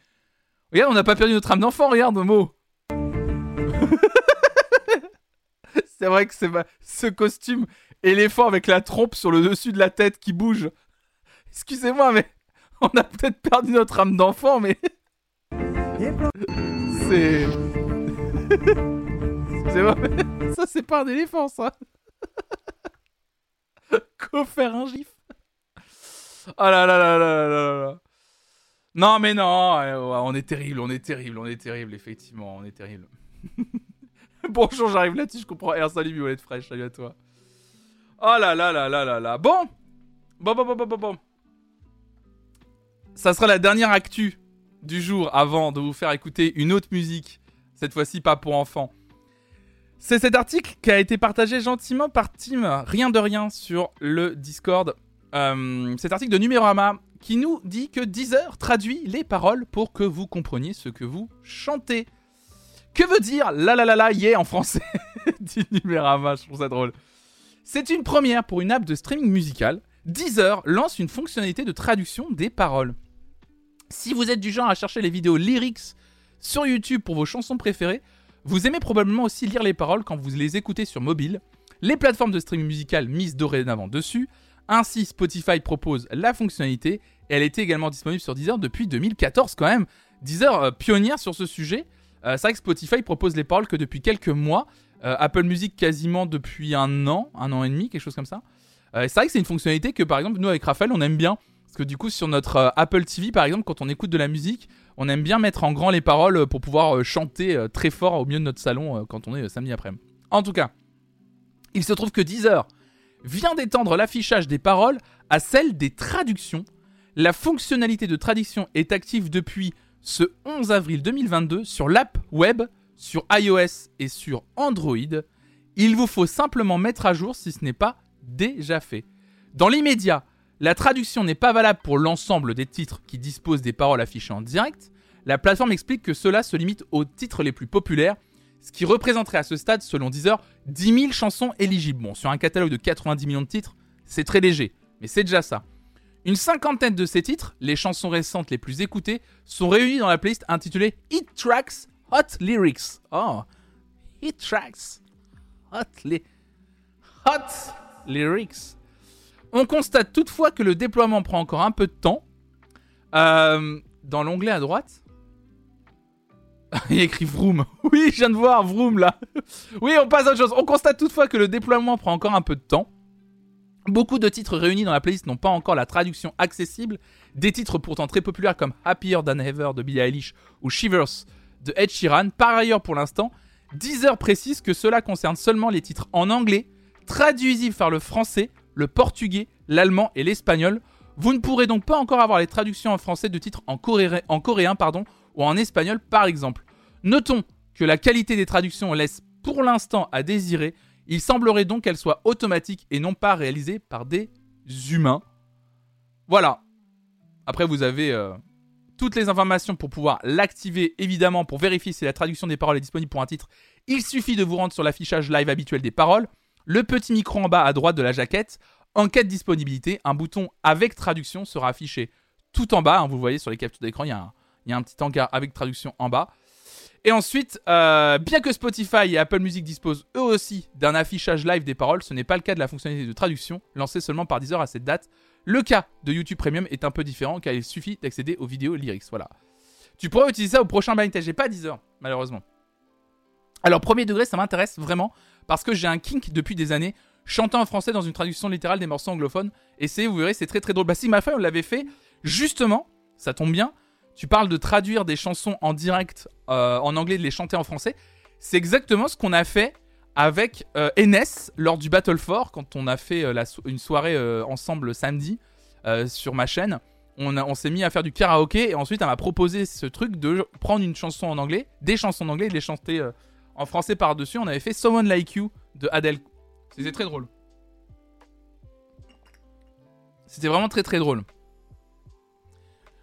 S1: Regarde, on n'a pas perdu notre âme d'enfant. Regarde, Momo. c'est vrai que c'est ce costume éléphant avec la trompe sur le dessus de la tête qui bouge. Excusez-moi, mais on a peut-être perdu notre âme d'enfant, mais c'est. Excusez-moi, mais ça c'est pas un éléphant, ça. Qu'au faire un gif Oh là là là là là là là. Non mais non, on est terrible, on est terrible, on est terrible, effectivement, on est terrible. Bonjour, j'arrive là-dessus, je comprends. R, salut Violette Fraîche, salut à toi. Oh là là là là là là. Bon Bon, bon, bon, bon, bon, bon. Ça sera la dernière actu du jour avant de vous faire écouter une autre musique. Cette fois-ci, pas pour enfants. C'est cet article qui a été partagé gentiment par Tim, rien de rien, sur le Discord. Euh, cet article de Numérama qui nous dit que Deezer traduit les paroles pour que vous compreniez ce que vous chantez. Que veut dire la la la la yeah en français Dit Numérama, je trouve ça drôle. C'est une première pour une app de streaming musical. Deezer lance une fonctionnalité de traduction des paroles. Si vous êtes du genre à chercher les vidéos lyrics sur YouTube pour vos chansons préférées, vous aimez probablement aussi lire les paroles quand vous les écoutez sur mobile. Les plateformes de streaming musical misent dorénavant dessus. Ainsi, Spotify propose la fonctionnalité elle était également disponible sur Deezer depuis 2014 quand même. Deezer euh, pionnière sur ce sujet. Euh, c'est vrai que Spotify propose les paroles que depuis quelques mois. Euh, Apple Music quasiment depuis un an, un an et demi, quelque chose comme ça. Euh, c'est vrai que c'est une fonctionnalité que par exemple nous avec Raphaël on aime bien. Parce que du coup sur notre Apple TV par exemple quand on écoute de la musique, on aime bien mettre en grand les paroles pour pouvoir chanter très fort au milieu de notre salon quand on est samedi après-midi. En tout cas, il se trouve que Deezer vient d'étendre l'affichage des paroles à celle des traductions. La fonctionnalité de traduction est active depuis ce 11 avril 2022 sur l'app web, sur iOS et sur Android. Il vous faut simplement mettre à jour si ce n'est pas déjà fait. Dans l'immédiat, la traduction n'est pas valable pour l'ensemble des titres qui disposent des paroles affichées en direct. La plateforme explique que cela se limite aux titres les plus populaires, ce qui représenterait à ce stade, selon Deezer, 10 000 chansons éligibles. Bon, sur un catalogue de 90 millions de titres, c'est très léger, mais c'est déjà ça. Une cinquantaine de ces titres, les chansons récentes les plus écoutées, sont réunies dans la playlist intitulée Hit Tracks Hot Lyrics. Oh, Hit Tracks Hot, Lyrics. On constate toutefois que le déploiement prend encore un peu de temps. Euh, dans l'onglet à droite, il écrit Vroom. Oui, je viens de voir Vroom là. Oui, on passe à autre chose. On constate toutefois que le déploiement prend encore un peu de temps. Beaucoup de titres réunis dans la playlist n'ont pas encore la traduction accessible. Des titres pourtant très populaires comme Happier Than Ever de Billie Eilish ou Shivers de Ed Sheeran. Par ailleurs, pour l'instant, Deezer précise que cela concerne seulement les titres en anglais, traduisibles par le français, le portugais, l'allemand et l'espagnol. Vous ne pourrez donc pas encore avoir les traductions en français de titres en, coré- en coréen ou en espagnol par exemple. Notons que la qualité des traductions laisse pour l'instant à désirer. Il semblerait donc qu'elle soit automatique et non pas réalisée par des humains. Voilà. Après, vous avez euh, toutes les informations pour pouvoir l'activer, évidemment, pour vérifier si la traduction des paroles est disponible pour un titre. Il suffit de vous rendre sur l'affichage live habituel des paroles, le petit micro en bas à droite de la jaquette. En cas de disponibilité, un bouton avec traduction sera affiché tout en bas. hein, vous voyez sur les captures d'écran, il y a un petit encart avec traduction en bas. Et ensuite, euh, bien que Spotify et Apple Music disposent eux aussi d'un affichage live des paroles, ce n'est pas le cas de la fonctionnalité de traduction lancée seulement par Deezer à cette date. Le cas de YouTube Premium est un peu différent car il suffit d'accéder aux vidéos lyrics. Voilà. Tu pourrais utiliser ça au prochain blind test. J'ai pas Deezer, malheureusement. Alors, premier degré, ça m'intéresse vraiment parce que j'ai un kink depuis des années. Chanter en français dans une traduction littérale des morceaux anglophones. Essayez, vous verrez, c'est très très drôle. Bah, si l'avait fait, justement, ça tombe bien. Tu parles de traduire des chansons en direct euh, en anglais, de les chanter en français. C'est exactement ce qu'on a fait avec euh, lors du Battle 4 quand on a fait euh, la une soirée euh, ensemble samedi sur ma chaîne. On, on s'est mis à faire du karaoké et ensuite elle m'a proposé ce truc de prendre une chanson en anglais, des chansons en anglais et de les chanter en français par-dessus. On avait fait Someone Like You de Adele. C'était très drôle. C'était vraiment très très drôle.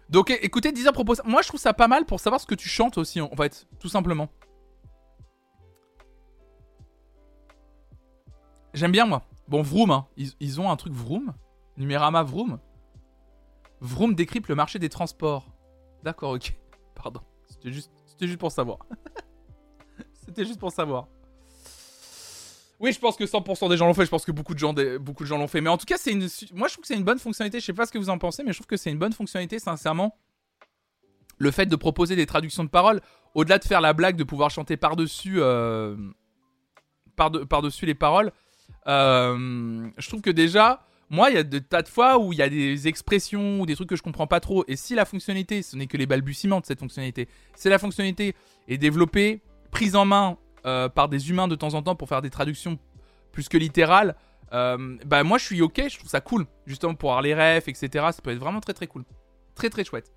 S1: Donc écoutez, Deezer propose. Moi je trouve ça pas mal pour savoir ce que tu chantes aussi en fait, tout simplement. J'aime bien moi. Bon, Vroom, hein. ils, ils ont un truc Vroom. Numérama Vroom. Vroom décrypte le marché des transports. D'accord, ok. Pardon. C'était c'était juste pour savoir. C'était juste pour savoir. Oui, je pense que 100% des gens l'ont fait. Je pense que beaucoup de gens, des- beaucoup de gens l'ont fait. Mais en tout cas, c'est une. Moi, je trouve que c'est une bonne fonctionnalité. Je sais pas ce que vous en pensez, mais je trouve que c'est une bonne fonctionnalité, sincèrement. Le fait de proposer des traductions de paroles, au-delà de faire la blague de pouvoir chanter par-dessus, euh, par par-dessus les paroles, euh, je trouve que déjà, moi, il y a de tas de fois où il y a des expressions ou des trucs que je comprends pas trop. Et si la fonctionnalité, ce n'est que les balbutiements de cette fonctionnalité, c'est la fonctionnalité est développée, prise en main euh, par des humains de temps en temps pour faire des traductions plus que littérales, euh, bah moi je suis ok, je trouve ça cool. Justement pour avoir les refs, etc. Ça peut être vraiment très très cool. Très très chouette.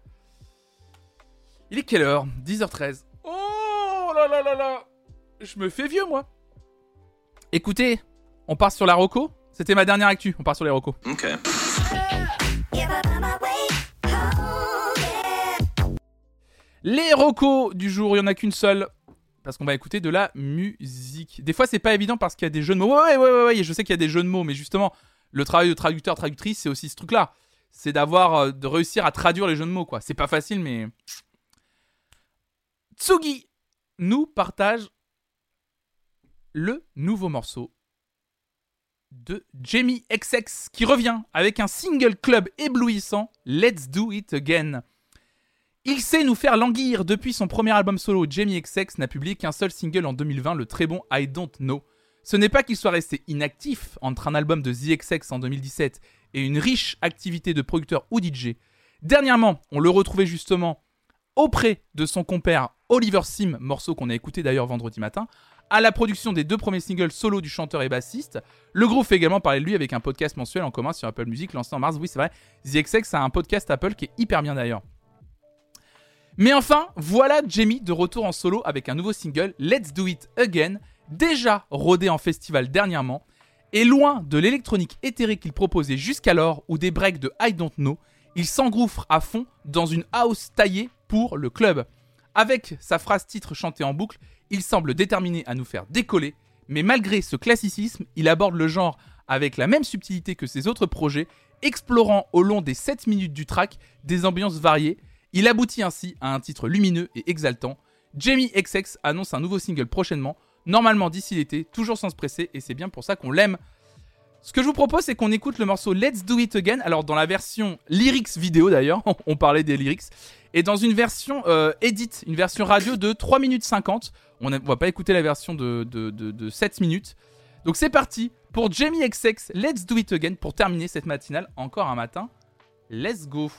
S1: Il est quelle heure? 10h13. Oh là là là là Je me fais vieux moi. Écoutez, on part sur la Roco. C'était ma dernière actu, on part sur les Roco.
S4: Ok.
S1: Les Roco du jour, il y en a qu'une seule. Parce qu'on va écouter de la musique. Des fois, c'est pas évident parce qu'il y a des jeux de mots. Ouais, ouais, ouais, ouais, je sais qu'il y a des jeux de mots, mais justement, le travail de traducteur, traductrice, c'est aussi ce truc-là. C'est d'avoir, euh, de réussir à traduire les jeux de mots, quoi. C'est pas facile, mais. Tsugi nous partage le nouveau morceau de Jamie XX qui revient avec un single club éblouissant, Let's Do It Again. Il sait nous faire languir depuis son premier album solo. Jamie XX n'a publié qu'un seul single en 2020, le très bon I Don't Know. Ce n'est pas qu'il soit resté inactif entre un album de The XX en 2017 et une riche activité de producteur ou DJ. Dernièrement, on le retrouvait justement auprès de son compère Oliver Sim, morceau qu'on a écouté d'ailleurs vendredi matin, à la production des deux premiers singles solo du chanteur et bassiste. Le groupe fait également parler de lui avec un podcast mensuel en commun sur Apple Music lancé en mars. Oui, c'est vrai, The XX a un podcast Apple qui est hyper bien d'ailleurs. Mais enfin, voilà Jamie de retour en solo avec un nouveau single, Let's Do It Again, déjà rodé en festival dernièrement, et loin de l'électronique éthérée qu'il proposait jusqu'alors ou des breaks de I Don't Know, il s'engouffre à fond dans une house taillée pour le club. Avec sa phrase titre chantée en boucle, il semble déterminé à nous faire décoller, mais malgré ce classicisme, il aborde le genre avec la même subtilité que ses autres projets, explorant au long des 7 minutes du track des ambiances variées. Il aboutit ainsi à un titre lumineux et exaltant. Jamie XX annonce un nouveau single prochainement, normalement d'ici l'été, toujours sans se presser, et c'est bien pour ça qu'on l'aime. Ce que je vous propose, c'est qu'on écoute le morceau Let's Do It Again, alors dans la version lyrics vidéo d'ailleurs, on parlait des lyrics, et dans une version euh, une version radio de 3 minutes 50. On ne va pas écouter la version de 7 minutes. Donc c'est parti pour Jamie XX, Let's Do It Again, pour terminer cette matinale, encore un matin. Let's go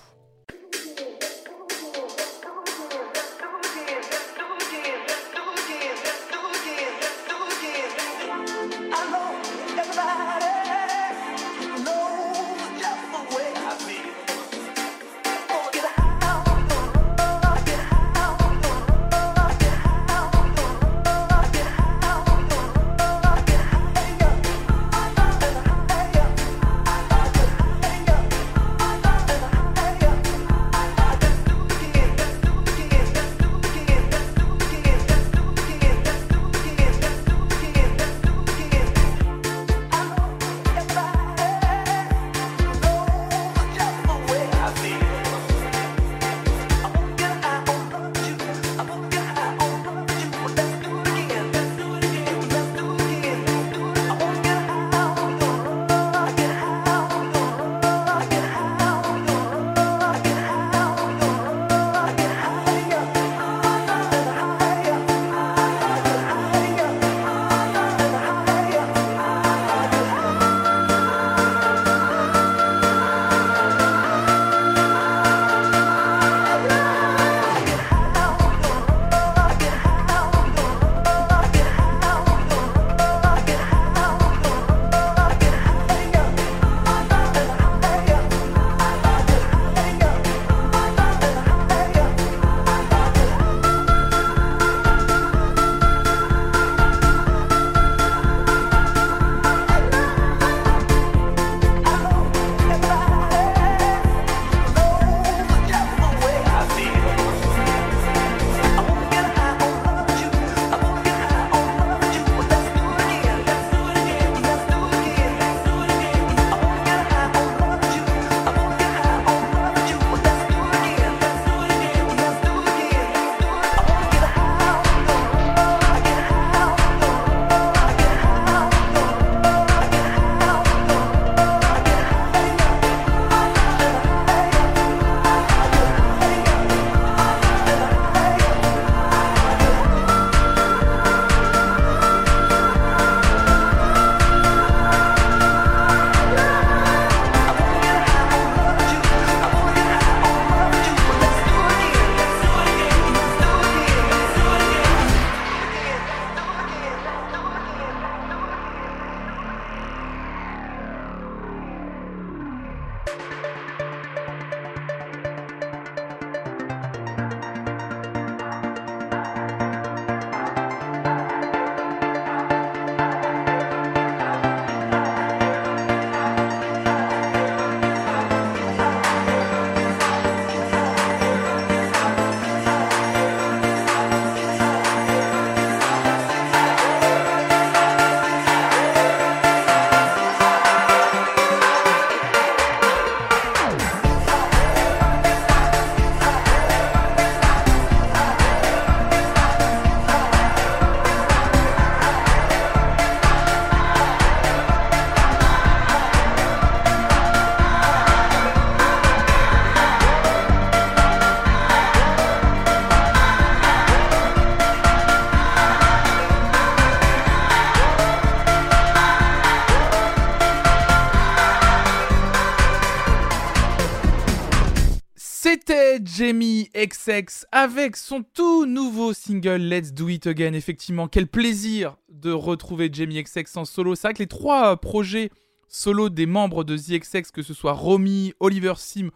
S1: Jamie XX avec son tout nouveau single Let's Do It Again. Effectivement, quel plaisir de retrouver Jamie XX en solo. C'est vrai que les trois projets solo des membres de The XX, que ce soit Romy, Oliver Sim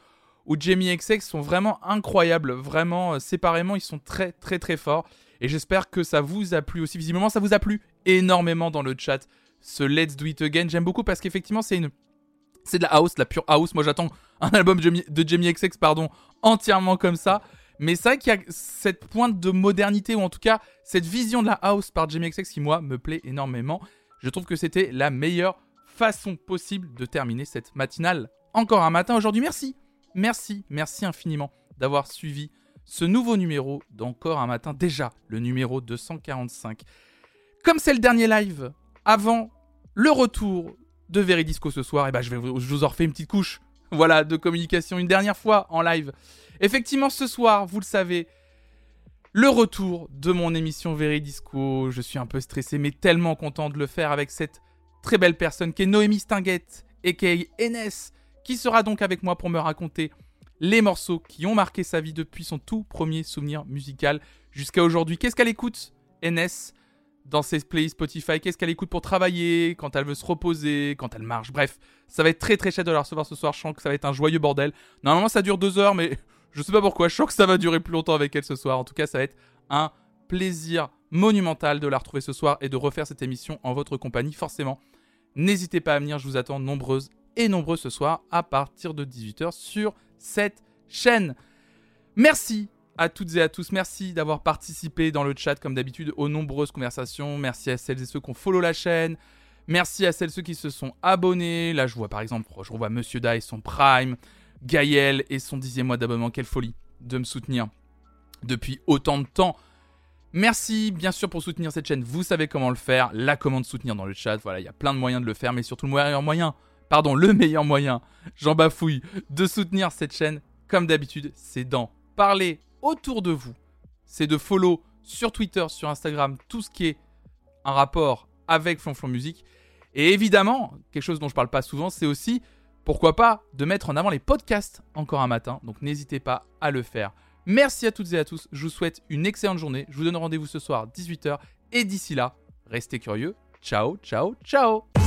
S1: ou Jamie XX, sont vraiment incroyables. Vraiment, euh, séparément, ils sont très très très forts. Et j'espère que ça vous a plu aussi. Visiblement, ça vous a plu énormément dans le chat. Ce Let's Do It Again, j'aime beaucoup parce qu'effectivement, c'est une c'est de la house, la pure house. Moi, j'attends un album de Jamie XX, pardon, entièrement comme ça. Mais c'est vrai qu'il y a cette pointe de modernité, ou en tout cas, cette vision de la house par Jamie XX qui, moi, me plaît énormément. Je trouve que c'était la meilleure façon possible de terminer cette matinale. Encore un matin aujourd'hui. Merci, merci, merci infiniment d'avoir suivi ce nouveau numéro d'Encore un matin. Déjà, le numéro 245. Comme c'est le dernier live, avant le retour de Veridisco ce soir, eh ben je, vais vous, je vous en refais une petite couche voilà, de communication une dernière fois en live. Effectivement, ce soir, vous le savez, le retour de mon émission Veridisco. Je suis un peu stressé, mais tellement content de le faire avec cette très belle personne qui est Noémie Stinguette, a.k.a. NS, qui sera donc avec moi pour me raconter les morceaux qui ont marqué sa vie depuis son tout premier souvenir musical jusqu'à aujourd'hui. Qu'est-ce qu'elle écoute, NS dans ses playlists Spotify, qu'est-ce qu'elle écoute pour travailler, quand elle veut se reposer, quand elle marche. Bref, ça va être très très chouette de la recevoir ce soir. Je sens que ça va être un joyeux bordel. Normalement, ça dure deux heures, mais je sais pas pourquoi. Je sens que ça va durer plus longtemps avec elle ce soir. En tout cas, ça va être un plaisir monumental de la retrouver ce soir et de refaire cette émission en votre compagnie, forcément. N'hésitez pas à venir, je vous attends nombreuses et nombreux ce soir à partir de 18h sur cette chaîne. Merci à toutes et à tous. Merci d'avoir participé dans le chat, comme d'habitude, aux nombreuses conversations. Merci à celles et ceux qui ont follow la chaîne. Merci à celles et ceux qui se sont abonnés. Là, je vois par exemple, je revois Monsieur Da et son Prime, Gaël et son dixième mois d'abonnement. Quelle folie de me soutenir depuis autant de temps. Merci bien sûr pour soutenir cette chaîne. Vous savez comment le faire. La commande soutenir dans le chat. Voilà, il y a plein de moyens de le faire, mais surtout le meilleur moyen. Pardon, le meilleur moyen. J'en bafouille de soutenir cette chaîne. Comme d'habitude, c'est d'en parler autour de vous, c'est de follow sur Twitter, sur Instagram, tout ce qui est un rapport avec Flonflon Musique. Et évidemment, quelque chose dont je parle pas souvent, c'est aussi, pourquoi pas, de mettre en avant les podcasts encore un matin. Donc n'hésitez pas à le faire. Merci à toutes et à tous. Je vous souhaite une excellente journée. Je vous donne rendez-vous ce soir 18h. Et d'ici là, restez curieux. Ciao, ciao, ciao